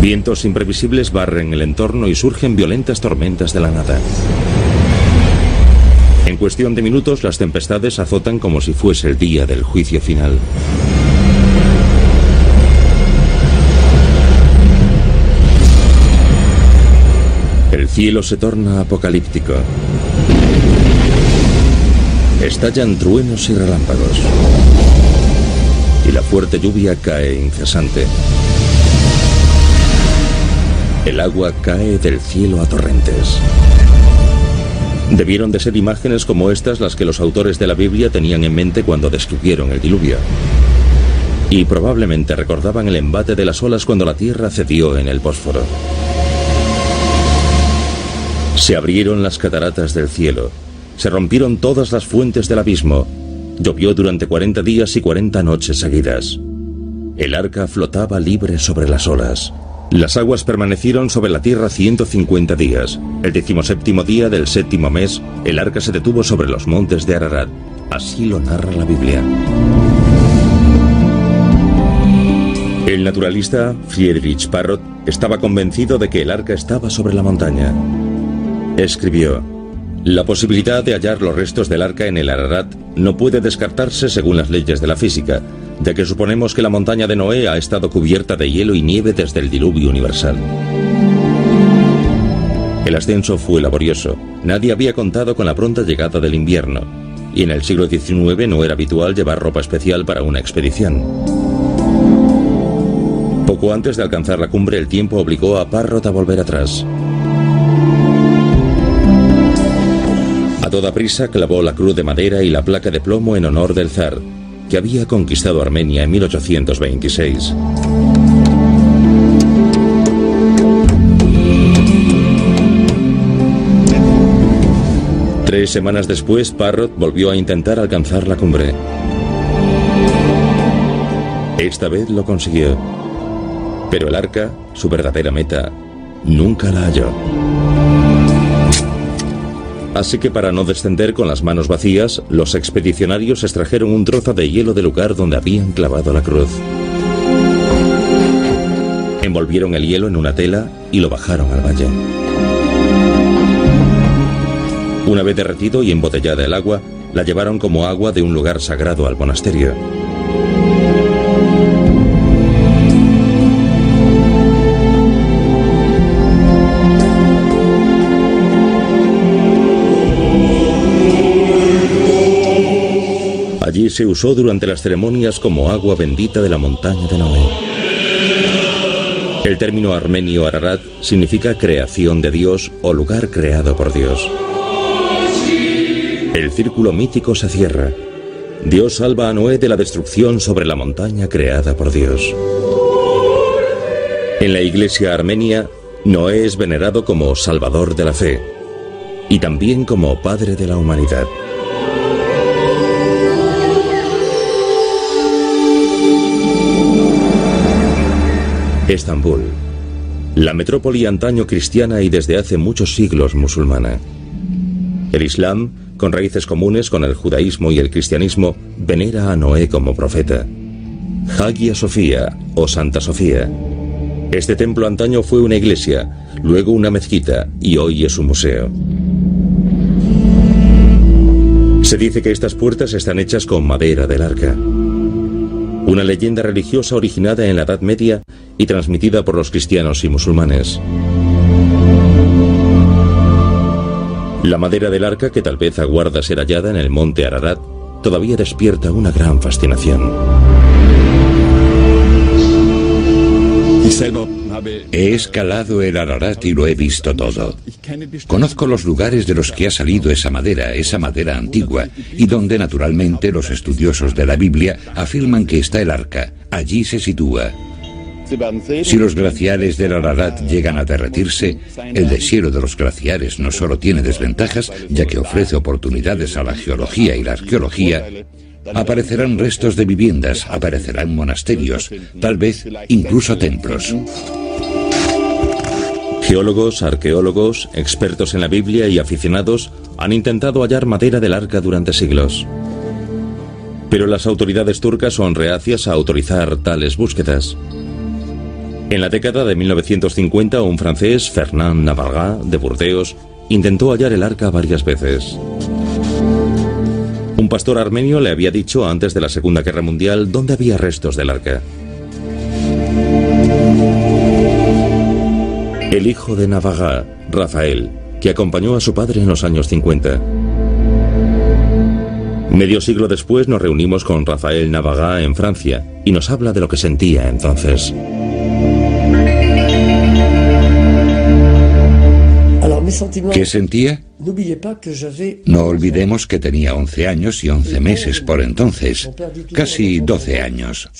Vientos imprevisibles barren el entorno y surgen violentas tormentas de la nada. En cuestión de minutos las tempestades azotan como si fuese el día del juicio final. Cielo se torna apocalíptico. Estallan truenos y relámpagos. Y la fuerte lluvia cae incesante. El agua cae del cielo a torrentes. Debieron de ser imágenes como estas las que los autores de la Biblia tenían en mente cuando describieron el diluvio. Y probablemente recordaban el embate de las olas cuando la tierra cedió en el Bósforo. Se abrieron las cataratas del cielo, se rompieron todas las fuentes del abismo, llovió durante 40 días y 40 noches seguidas. El arca flotaba libre sobre las olas. Las aguas permanecieron sobre la tierra 150 días. El decimoséptimo día del séptimo mes, el arca se detuvo sobre los montes de Ararat. Así lo narra la Biblia. El naturalista Friedrich Parrot estaba convencido de que el arca estaba sobre la montaña. Escribió, la posibilidad de hallar los restos del arca en el Ararat no puede descartarse según las leyes de la física, ya que suponemos que la montaña de Noé ha estado cubierta de hielo y nieve desde el diluvio universal. El ascenso fue laborioso. Nadie había contado con la pronta llegada del invierno, y en el siglo XIX no era habitual llevar ropa especial para una expedición. Poco antes de alcanzar la cumbre, el tiempo obligó a Parrot a volver atrás. Toda prisa clavó la cruz de madera y la placa de plomo en honor del zar, que había conquistado Armenia en 1826. Tres semanas después, Parrot volvió a intentar alcanzar la cumbre. Esta vez lo consiguió. Pero el arca, su verdadera meta, nunca la halló. Así que para no descender con las manos vacías, los expedicionarios extrajeron un trozo de hielo del lugar donde habían clavado la cruz. Envolvieron el hielo en una tela y lo bajaron al valle. Una vez derretido y embotellada el agua, la llevaron como agua de un lugar sagrado al monasterio. Se usó durante las ceremonias como agua bendita de la montaña de Noé. El término armenio Ararat significa creación de Dios o lugar creado por Dios. El círculo mítico se cierra. Dios salva a Noé de la destrucción sobre la montaña creada por Dios. En la iglesia armenia, Noé es venerado como salvador de la fe y también como padre de la humanidad. Estambul, la metrópoli antaño cristiana y desde hace muchos siglos musulmana. El Islam, con raíces comunes con el judaísmo y el cristianismo, venera a Noé como profeta. Hagia Sofía o Santa Sofía. Este templo antaño fue una iglesia, luego una mezquita y hoy es un museo. Se dice que estas puertas están hechas con madera del arca. Una leyenda religiosa originada en la Edad Media y transmitida por los cristianos y musulmanes. La madera del arca, que tal vez aguarda ser hallada en el monte Ararat, todavía despierta una gran fascinación. He escalado el Ararat y lo he visto todo. Conozco los lugares de los que ha salido esa madera, esa madera antigua, y donde naturalmente los estudiosos de la Biblia afirman que está el arca. Allí se sitúa. Si los glaciares del Ararat llegan a derretirse, el deshielo de los glaciares no solo tiene desventajas, ya que ofrece oportunidades a la geología y la arqueología, aparecerán restos de viviendas, aparecerán monasterios, tal vez incluso templos. Geólogos, arqueólogos, expertos en la Biblia y aficionados han intentado hallar madera del arca durante siglos. Pero las autoridades turcas son reacias a autorizar tales búsquedas. En la década de 1950, un francés, Fernand Navarra, de Burdeos, intentó hallar el arca varias veces. Un pastor armenio le había dicho antes de la Segunda Guerra Mundial dónde había restos del arca. El hijo de Navarra, Rafael, que acompañó a su padre en los años 50. Medio siglo después nos reunimos con Rafael Navaga en Francia y nos habla de lo que sentía entonces. ¿Qué sentía? No olvidemos que tenía 11 años y 11 meses por entonces, casi 12 años.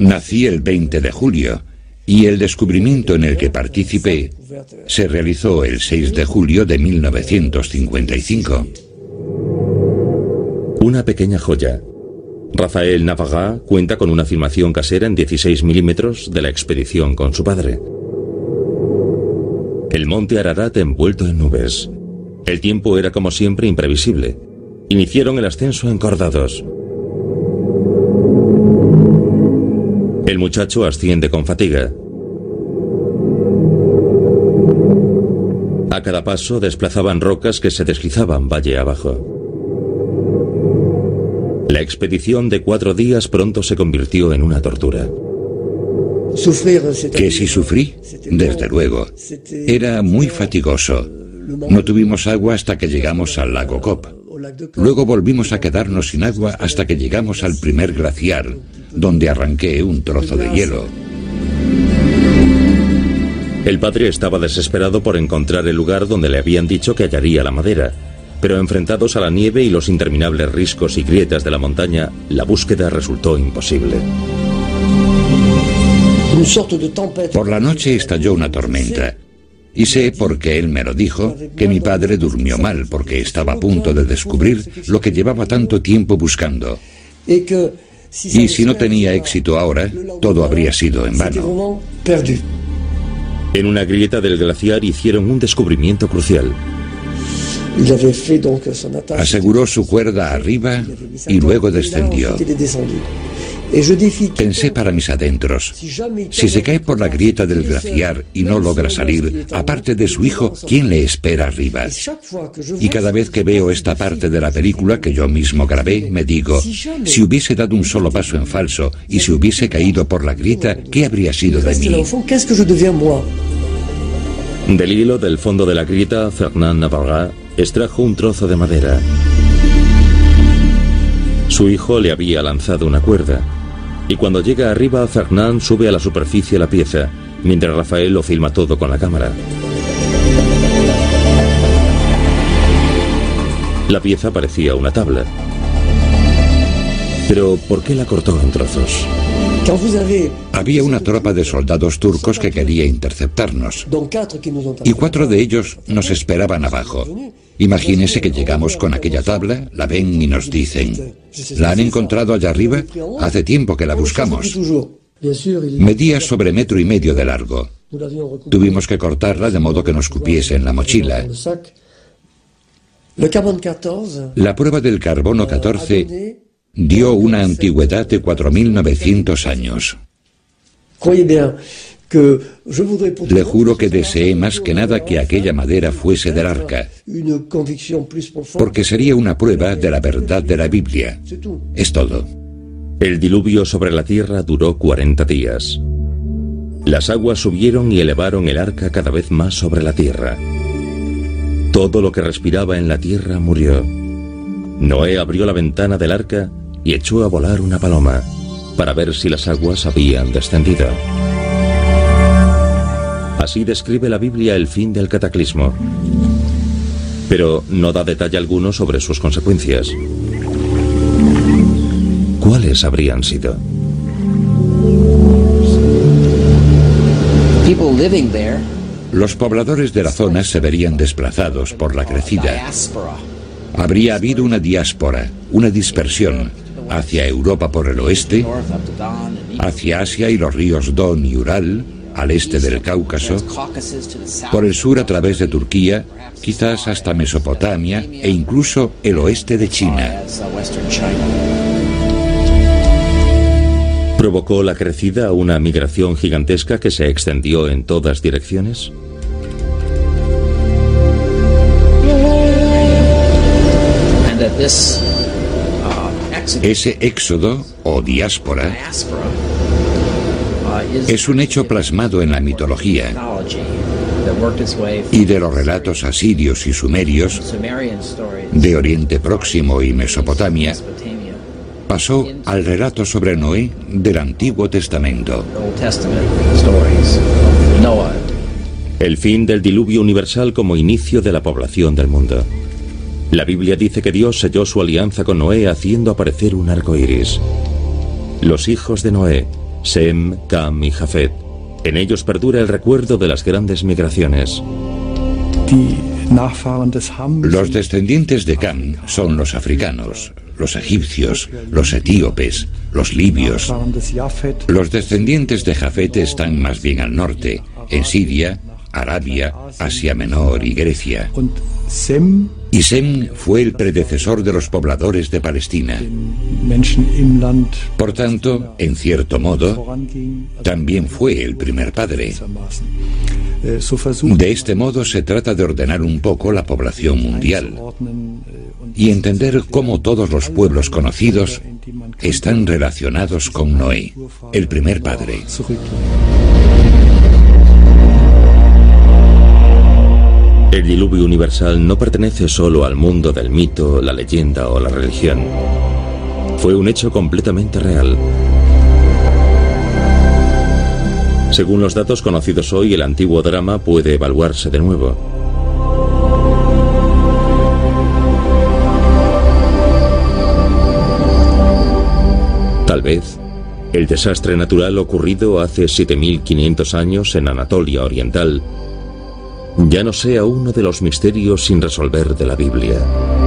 Nací el 20 de julio y el descubrimiento en el que participé se realizó el 6 de julio de 1955. Una pequeña joya. Rafael Navaga cuenta con una filmación casera en 16 milímetros de la expedición con su padre. El monte Ararat envuelto en nubes. El tiempo era como siempre imprevisible. Iniciaron el ascenso encordados. El muchacho asciende con fatiga. A cada paso desplazaban rocas que se deslizaban valle abajo. La expedición de cuatro días pronto se convirtió en una tortura. Que si sufrí, desde luego. Era muy fatigoso. No tuvimos agua hasta que llegamos al lago Cop. Luego volvimos a quedarnos sin agua hasta que llegamos al primer glaciar, donde arranqué un trozo de hielo. El padre estaba desesperado por encontrar el lugar donde le habían dicho que hallaría la madera, pero enfrentados a la nieve y los interminables riscos y grietas de la montaña, la búsqueda resultó imposible. Por la noche estalló una tormenta. Y sé, porque él me lo dijo, que mi padre durmió mal porque estaba a punto de descubrir lo que llevaba tanto tiempo buscando. Y si no tenía éxito ahora, todo habría sido en vano. En una grieta del glaciar hicieron un descubrimiento crucial. Aseguró su cuerda arriba y luego descendió. Pensé para mis adentros, si se cae por la grieta del glaciar y no logra salir, aparte de su hijo, ¿quién le espera arriba? Y cada vez que veo esta parte de la película que yo mismo grabé, me digo, si hubiese dado un solo paso en falso y si hubiese caído por la grieta, ¿qué habría sido de mí? Del hilo del fondo de la grieta, Fernand Navarra extrajo un trozo de madera. Su hijo le había lanzado una cuerda y cuando llega arriba, Fernand sube a la superficie la pieza, mientras Rafael lo filma todo con la cámara. La pieza parecía una tabla. Pero, ¿por qué la cortó en trozos? Había una tropa de soldados turcos que quería interceptarnos. Y cuatro de ellos nos esperaban abajo. Imagínese que llegamos con aquella tabla, la ven y nos dicen, ¿la han encontrado allá arriba? Hace tiempo que la buscamos. Medía sobre metro y medio de largo. Tuvimos que cortarla de modo que nos cupiese en la mochila. La prueba del carbono 14 dio una antigüedad de 4.900 años. Le juro que deseé más que nada que aquella madera fuese del arca, porque sería una prueba de la verdad de la Biblia. Es todo. El diluvio sobre la tierra duró 40 días. Las aguas subieron y elevaron el arca cada vez más sobre la tierra. Todo lo que respiraba en la tierra murió. Noé abrió la ventana del arca y echó a volar una paloma para ver si las aguas habían descendido. Así describe la Biblia el fin del cataclismo, pero no da detalle alguno sobre sus consecuencias. ¿Cuáles habrían sido? Los pobladores de la zona se verían desplazados por la crecida. Habría habido una diáspora, una dispersión, hacia Europa por el oeste, hacia Asia y los ríos Don y Ural, al este del Cáucaso, por el sur a través de Turquía, quizás hasta Mesopotamia e incluso el oeste de China. ¿Provocó la crecida una migración gigantesca que se extendió en todas direcciones? Ese éxodo o diáspora Es un hecho plasmado en la mitología y de los relatos asirios y sumerios de Oriente Próximo y Mesopotamia pasó al relato sobre Noé del Antiguo Testamento. El fin del diluvio universal como inicio de la población del mundo. La Biblia dice que Dios selló su alianza con Noé haciendo aparecer un arco iris. Los hijos de Noé, Sem, Cam y Jafet. En ellos perdura el recuerdo de las grandes migraciones. Los descendientes de Cam son los africanos, los egipcios, los etíopes, los libios. Los descendientes de Jafet están más bien al norte, en Siria, Arabia, Asia Menor y Grecia. Y Sem fue el predecesor de los pobladores de Palestina. Por tanto, en cierto modo, también fue el primer padre. De este modo se trata de ordenar un poco la población mundial y entender cómo todos los pueblos conocidos están relacionados con Noé, el primer padre. El diluvio universal no pertenece solo al mundo del mito, la leyenda o la religión. Fue un hecho completamente real. Según los datos conocidos hoy, el antiguo drama puede evaluarse de nuevo. Tal vez el desastre natural ocurrido hace 7500 años en Anatolia Oriental ya no sea uno de los misterios sin resolver de la Biblia.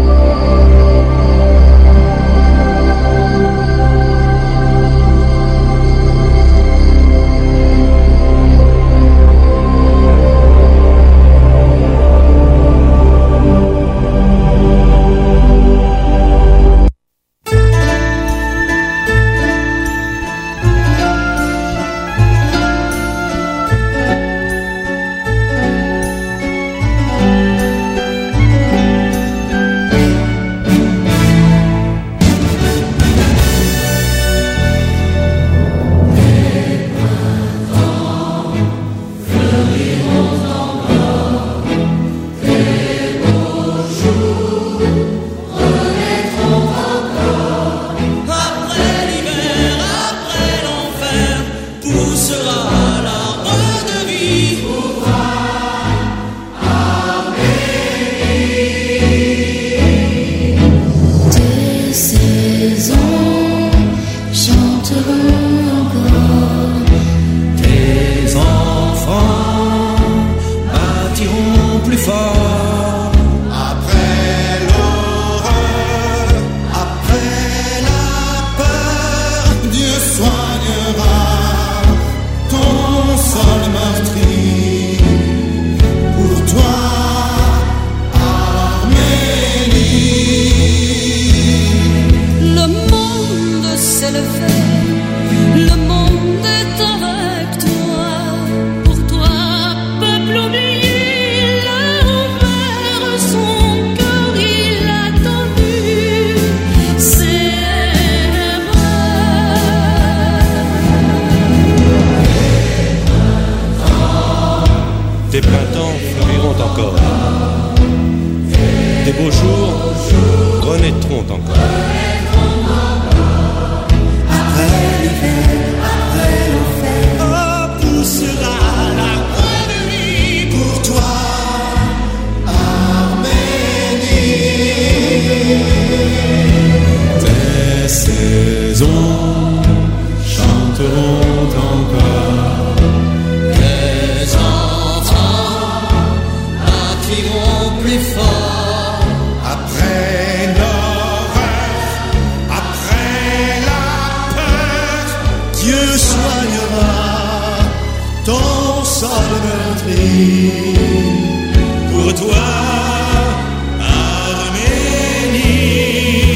pour toi,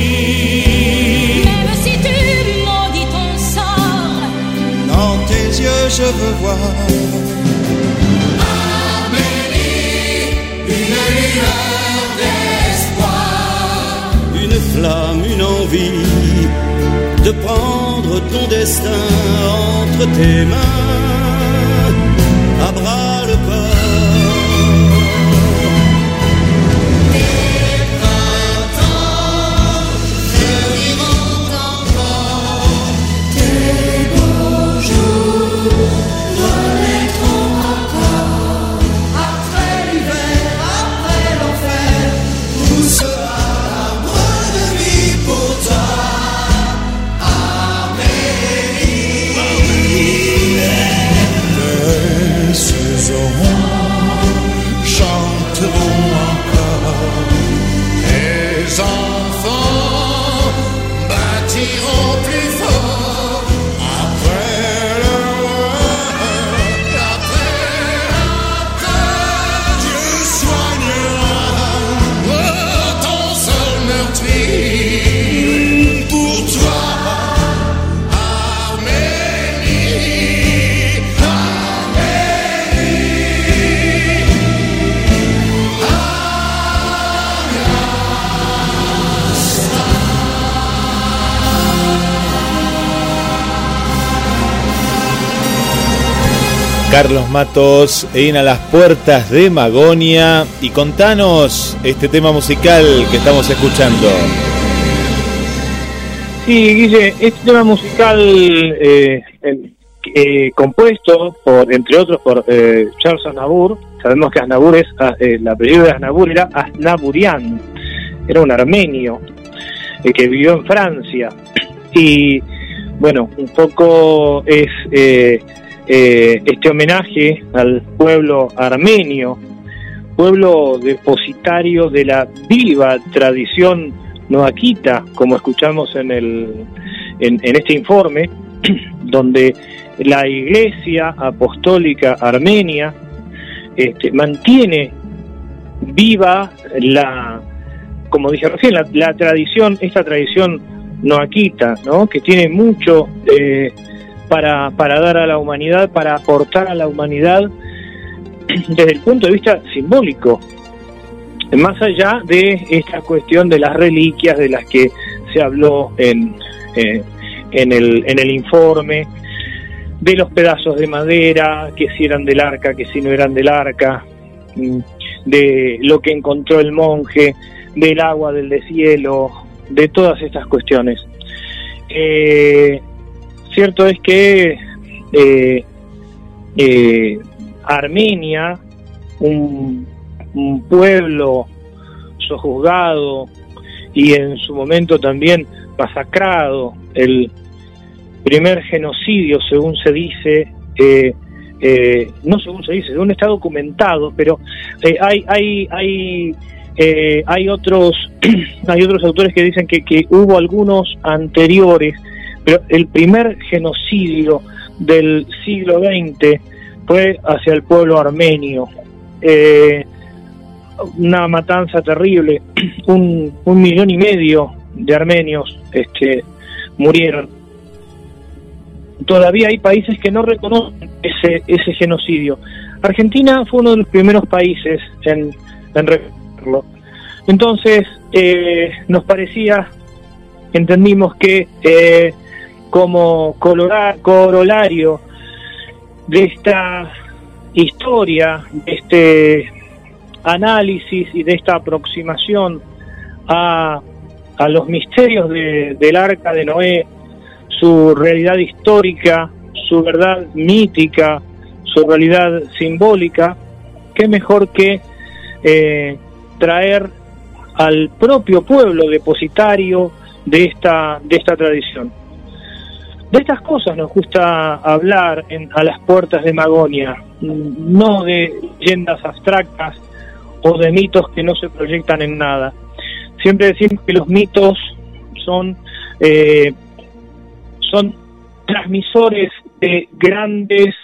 Arménie. Même si tu m'en dis ton sort, dans tes yeux je veux voir. Arménie, une lueur d'espoir, une flamme, une envie de prendre ton destin entre tes mains. above. Carlos Matos en A las Puertas de Magonia y contanos este tema musical que estamos escuchando. Sí, Guille, este tema musical eh, eh, compuesto por, entre otros, por eh, Charles Aznavour. Sabemos que Aznavour es, ah, el apellido de Aznavour era Aznavourian, era un armenio que vivió en Francia. Y bueno, un poco es eh, este homenaje al pueblo armenio, pueblo depositario de la viva tradición noaquita, como escuchamos en, el, en, este informe, donde la Iglesia Apostólica Armenia este, mantiene viva la, como dije recién, la, tradición, esta tradición noaquita, ¿no? que tiene mucho eh, para, para dar a la humanidad, para aportar a la humanidad desde el punto de vista simbólico, más allá de esta cuestión de las reliquias de las que se habló en, eh, en, el, en el informe, de los pedazos de madera, que si eran del arca, que si no eran del arca, mm, de lo que encontró el monje, del agua del deshielo, de todas estas cuestiones. Eh, cierto es que eh, eh, Armenia, un, pueblo sojuzgado y en su momento también masacrado, el primer genocidio, según se dice, eh, no según se dice, según está documentado, pero hay hay hay hay otros hay otros autores que dicen que, que hubo algunos anteriores pero el primer genocidio del siglo XX fue hacia el pueblo armenio. Eh, una matanza terrible, un, millón y medio de armenios este, murieron. Todavía hay países que no reconocen ese, ese genocidio. Argentina fue uno de los primeros países en, en reconocerlo. Entonces, eh, nos parecía, entendimos que eh, como corolario de esta historia, de este análisis y de esta aproximación a, los misterios del arca de Noé, su realidad histórica, su verdad mítica, su realidad simbólica, qué mejor que eh, traer al propio pueblo depositario de esta, de esta tradición. De estas cosas nos gusta hablar a las puertas de Magonia, no de leyendas abstractas o de mitos que no se proyectan en nada. Siempre decimos que los mitos son, eh, son transmisores de grandes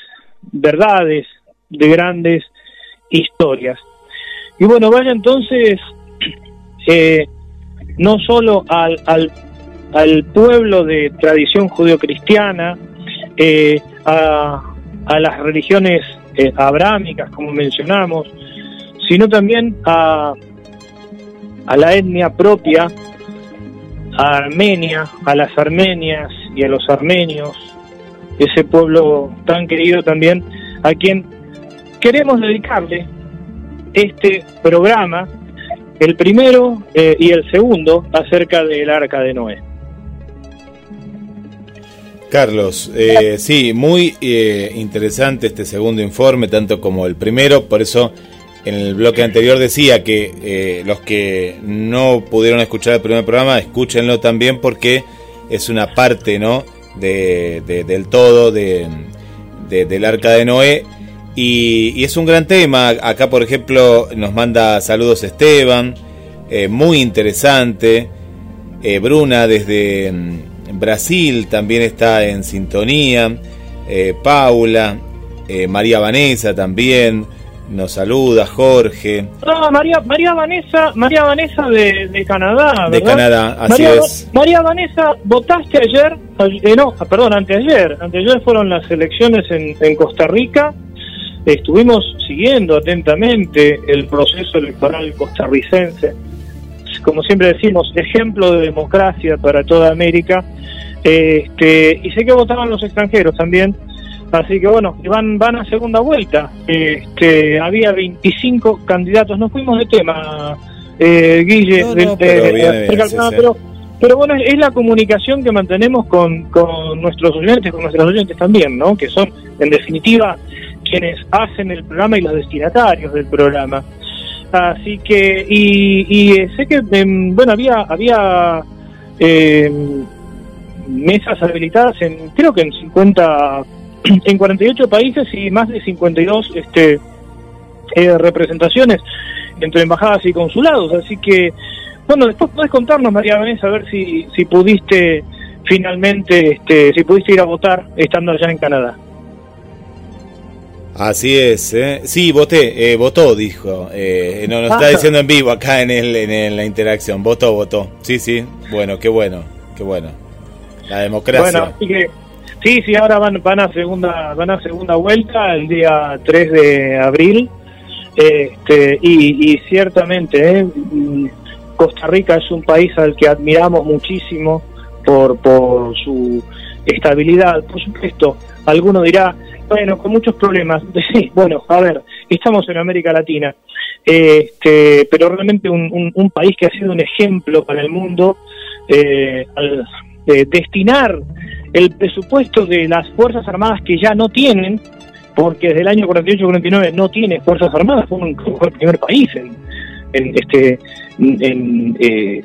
verdades, de grandes historias. Y bueno, vaya entonces eh, no solo al al pueblo de tradición judeocristiana, eh, a, a, las religiones eh, abrámicas, como mencionamos, sino también a, a la etnia propia, a Armenia, a las armenias y a los armenios, ese pueblo tan querido también, a quien queremos dedicarle este programa, el primero eh, y el segundo, acerca del arca de Noé. Carlos, eh, sí, muy eh, interesante este segundo informe, tanto como el primero, por eso en el bloque anterior decía que eh, los que no pudieron escuchar el primer programa, escúchenlo también porque es una parte ¿no? de, del todo de, del arca de Noé y, es un gran tema. Acá, por ejemplo, nos manda saludos Esteban, muy interesante. Bruna desde Brasil también está en sintonía. Eh, Paula, eh, María Vanessa también nos saluda, Jorge. No, María, María Vanessa, María Vanessa de, Canadá, De Canadá, así es. María Vanessa, votaste ayer, eh, no, perdón, anteayer, anteayer fueron las elecciones en, en Costa Rica. Estuvimos siguiendo atentamente el proceso electoral costarricense como siempre decimos, ejemplo de democracia para toda América. Este, y sé que votaban los extranjeros también, así que bueno, van, van a segunda vuelta. Este, había 25 candidatos, nos fuimos de tema, eh, Guille, pero, pero, bueno, es la comunicación que mantenemos con, con nuestros oyentes, con nuestros oyentes también, ¿no? Que son, en definitiva, quienes hacen el programa y los destinatarios del programa. Así que, y, eh, sé que, em, bueno, había, había em, mesas habilitadas en, creo que en 50, en 48 países y más de 52 este, eh, representaciones entre embajadas y consulados. Así que, bueno, después podés contarnos, María Vanessa, a ver si, si pudiste finalmente, este, si pudiste ir a votar estando allá en Canadá. Así es, ¿eh? sí, voté, eh, votó, dijo. Eh, no, nos está diciendo en vivo acá en, el, en, la interacción. Votó, votó. Sí, sí, bueno, qué bueno, qué bueno. La democracia. Bueno, sí, sí, ahora van, van a segunda van a segunda vuelta el día 3 de abril. Este, y, y ciertamente, ¿eh? Costa Rica es un país al que admiramos muchísimo por, por su estabilidad. Por supuesto, alguno dirá, bueno, con muchos problemas. Sí, bueno, a ver, estamos en América Latina, este, pero realmente un, un, país que ha sido un ejemplo para el mundo eh, al eh, destinar el presupuesto de las Fuerzas Armadas que ya no tienen, porque desde el año 48-49 no tiene Fuerzas Armadas, fue, un, el primer país en, en este en, eh,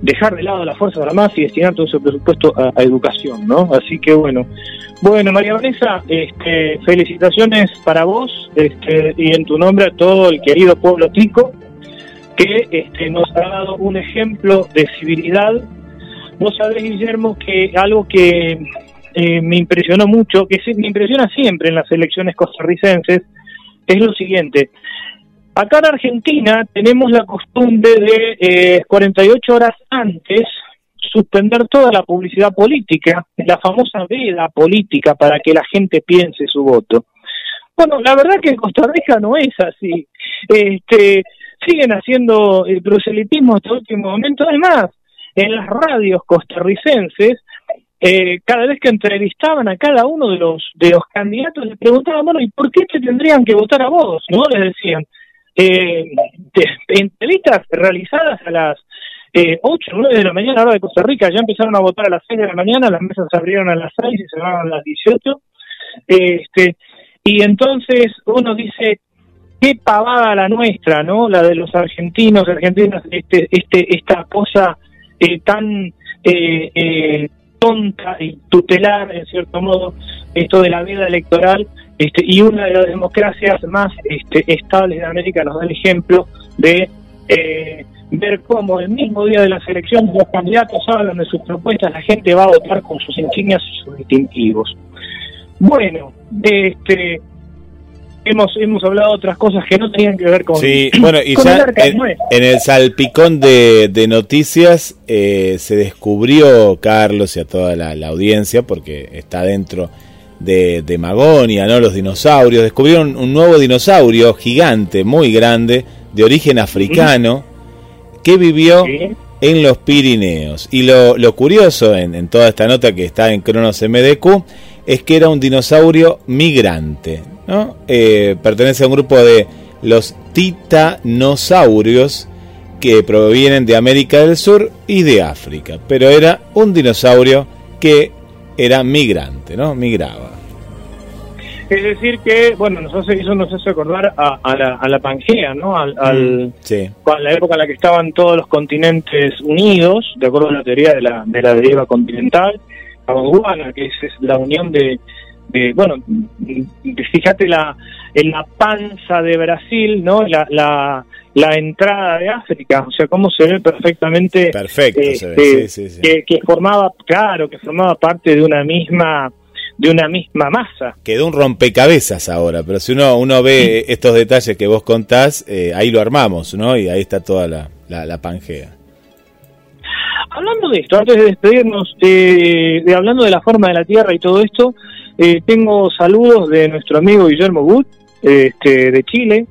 dejar de lado las Fuerzas Armadas y destinar todo ese presupuesto a educación, ¿no? Así que bueno, bueno, María Vanessa, este, felicitaciones para vos este, y en tu nombre a todo el querido pueblo tico que este, nos ha dado un ejemplo de civilidad. Vos sabés, Guillermo, que algo que eh, me impresionó mucho, que me impresiona siempre en las elecciones costarricenses, es lo siguiente. Acá en Argentina tenemos la costumbre de 48 eh, horas antes suspender toda la publicidad política, la famosa veda política para que la gente piense su voto. Bueno, la verdad que en Costa Rica no es así. Este, siguen haciendo el proselitismo hasta el último momento. Además, en las radios costarricenses, eh, cada vez que entrevistaban a cada uno de los de los candidatos, les preguntaban, bueno, ¿y por qué te tendrían que votar a vos? ¿No? Les decían. Eh, entrevistas realizadas a las eh, 8 o 9 de la mañana, hora de Costa Rica, ya empezaron a votar a las 6 de la mañana, las mesas se abrieron a las 6 y cerraron a las 18. Este, y entonces uno dice, qué pavada la nuestra, ¿no? La de los argentinos, argentinas, este, este, esta cosa eh, tan eh, eh, tonta y tutelar, en cierto modo, esto de la vida electoral, este, y una de las democracias más este, estables de América nos da el ejemplo de eh, ver cómo el mismo día de las elecciones los candidatos hablan de sus propuestas, la gente va a votar con sus insignias y sus distintivos. Bueno, este hemos hemos hablado otras cosas que no tenían que ver con sí bueno y ya en, el salpicón de, de noticias eh, se descubrió Carlos y a toda la, audiencia porque está dentro de, de, Magonia no los dinosaurios descubrieron un nuevo dinosaurio gigante muy grande de origen africano que vivió en los Pirineos. Y lo, lo curioso en, toda esta nota que está en Cronos MDQ es que era un dinosaurio migrante. ¿no? Eh, pertenece a un grupo de los titanosaurios que provienen de América del Sur y de África. Pero era un dinosaurio que era migrante, ¿no? Migraba. Es decir que, bueno, eso nos hace acordar a, la, a la Pangea, ¿no? Al, mm, sí. a la época en la que estaban todos los continentes unidos, de acuerdo a la teoría de la, de la deriva continental, a Gondwana, que es, la unión de, de, bueno, fíjate la, en la panza de Brasil, ¿no? La, la, la entrada de África, o sea, cómo se ve perfectamente. Perfecto, se ve. Eh, sí, sí, Que, que formaba, claro, que formaba parte de una misma de una misma masa. Quedó un rompecabezas ahora, pero si uno, uno ve estos detalles que vos contás, eh, ahí lo armamos, ¿no? Y ahí está toda la, la, pangea. Hablando de esto, antes de despedirnos, eh, de hablando de la forma de la Tierra y todo esto, eh, tengo saludos de nuestro amigo Guillermo Wood, este, de Chile,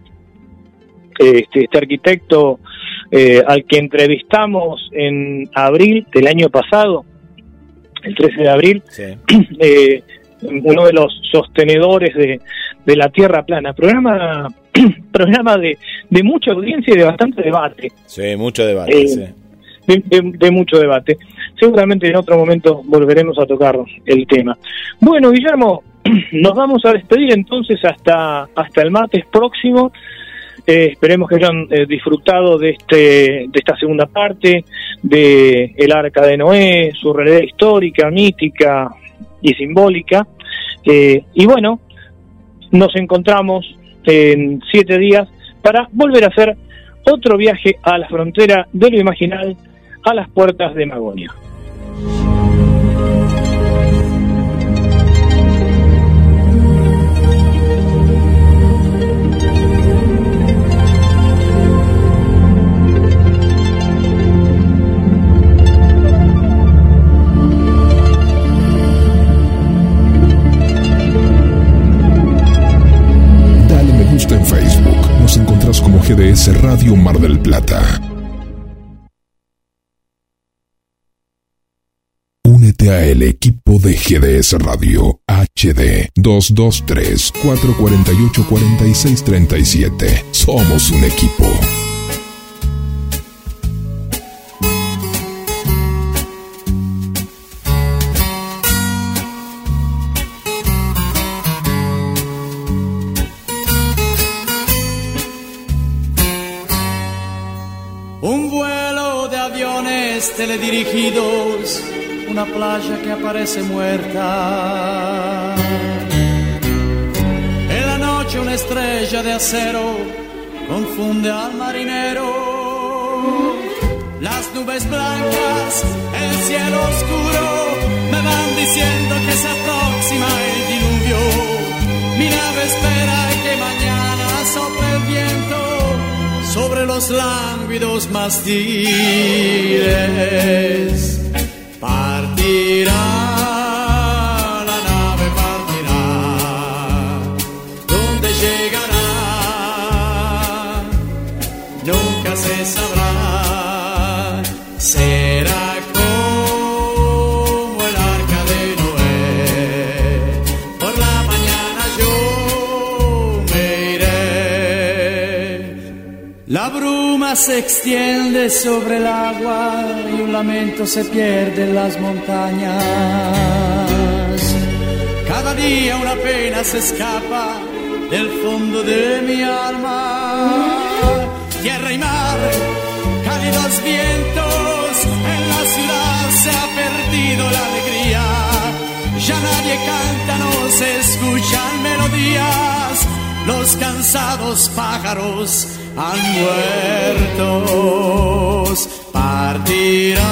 este, este arquitecto al que entrevistamos en abril del año pasado, el 13 de abril, sí. uno de los sostenedores de, de la Tierra Plana. Programa, programa de, de mucha audiencia y de bastante debate. Sí, mucho debate. Eh, de, mucho debate. Seguramente en otro momento volveremos a tocar el tema. Bueno, Guillermo, nos vamos a despedir entonces hasta, hasta el martes próximo. Eh, esperemos que hayan eh, disfrutado de este de esta segunda parte de el Arca de Noé, su realidad histórica, mítica, y simbólica. Eh, y bueno, nos encontramos en siete días para volver a hacer otro viaje a la frontera de lo imaginal, a las puertas de Magonia. GDS Radio Mar del Plata. Únete a el equipo de GDS Radio HD 223 448 4637. Somos un equipo. Teledirigidos, una playa que aparece muerta. En la noche una estrella de acero confunde al marinero. Las nubes blancas, el cielo oscuro, me van diciendo que se aproxima el diluvio. Mi nave espera que mañana sople el viento sobre los lánguidos mástiles. Partirá, se extiende sobre el agua y un lamento se pierde en las montañas. Cada día una pena se escapa del fondo de mi alma. Tierra y mar, cálidos vientos, en la ciudad se ha perdido la alegría. Ya nadie canta, no se escuchan melodías. Los cansados pájaros han muerto. Partirá,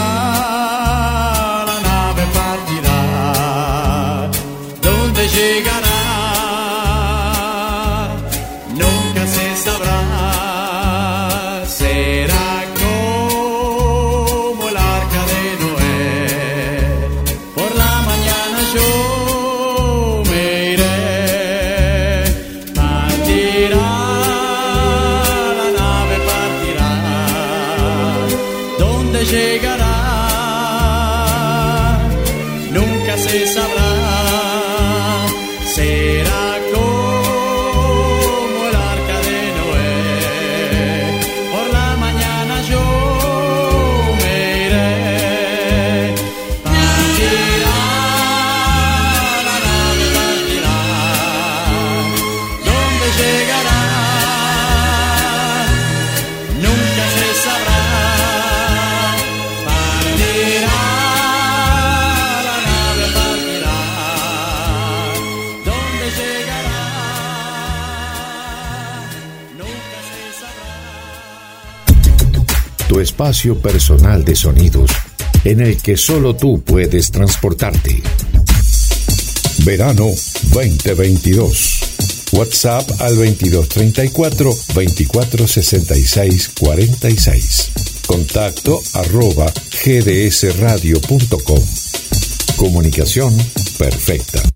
espacio personal de sonidos en el que solo tú puedes transportarte. Verano 2022. WhatsApp al 2234 2466 46. Contacto arroba gdsradio.com. Comunicación perfecta.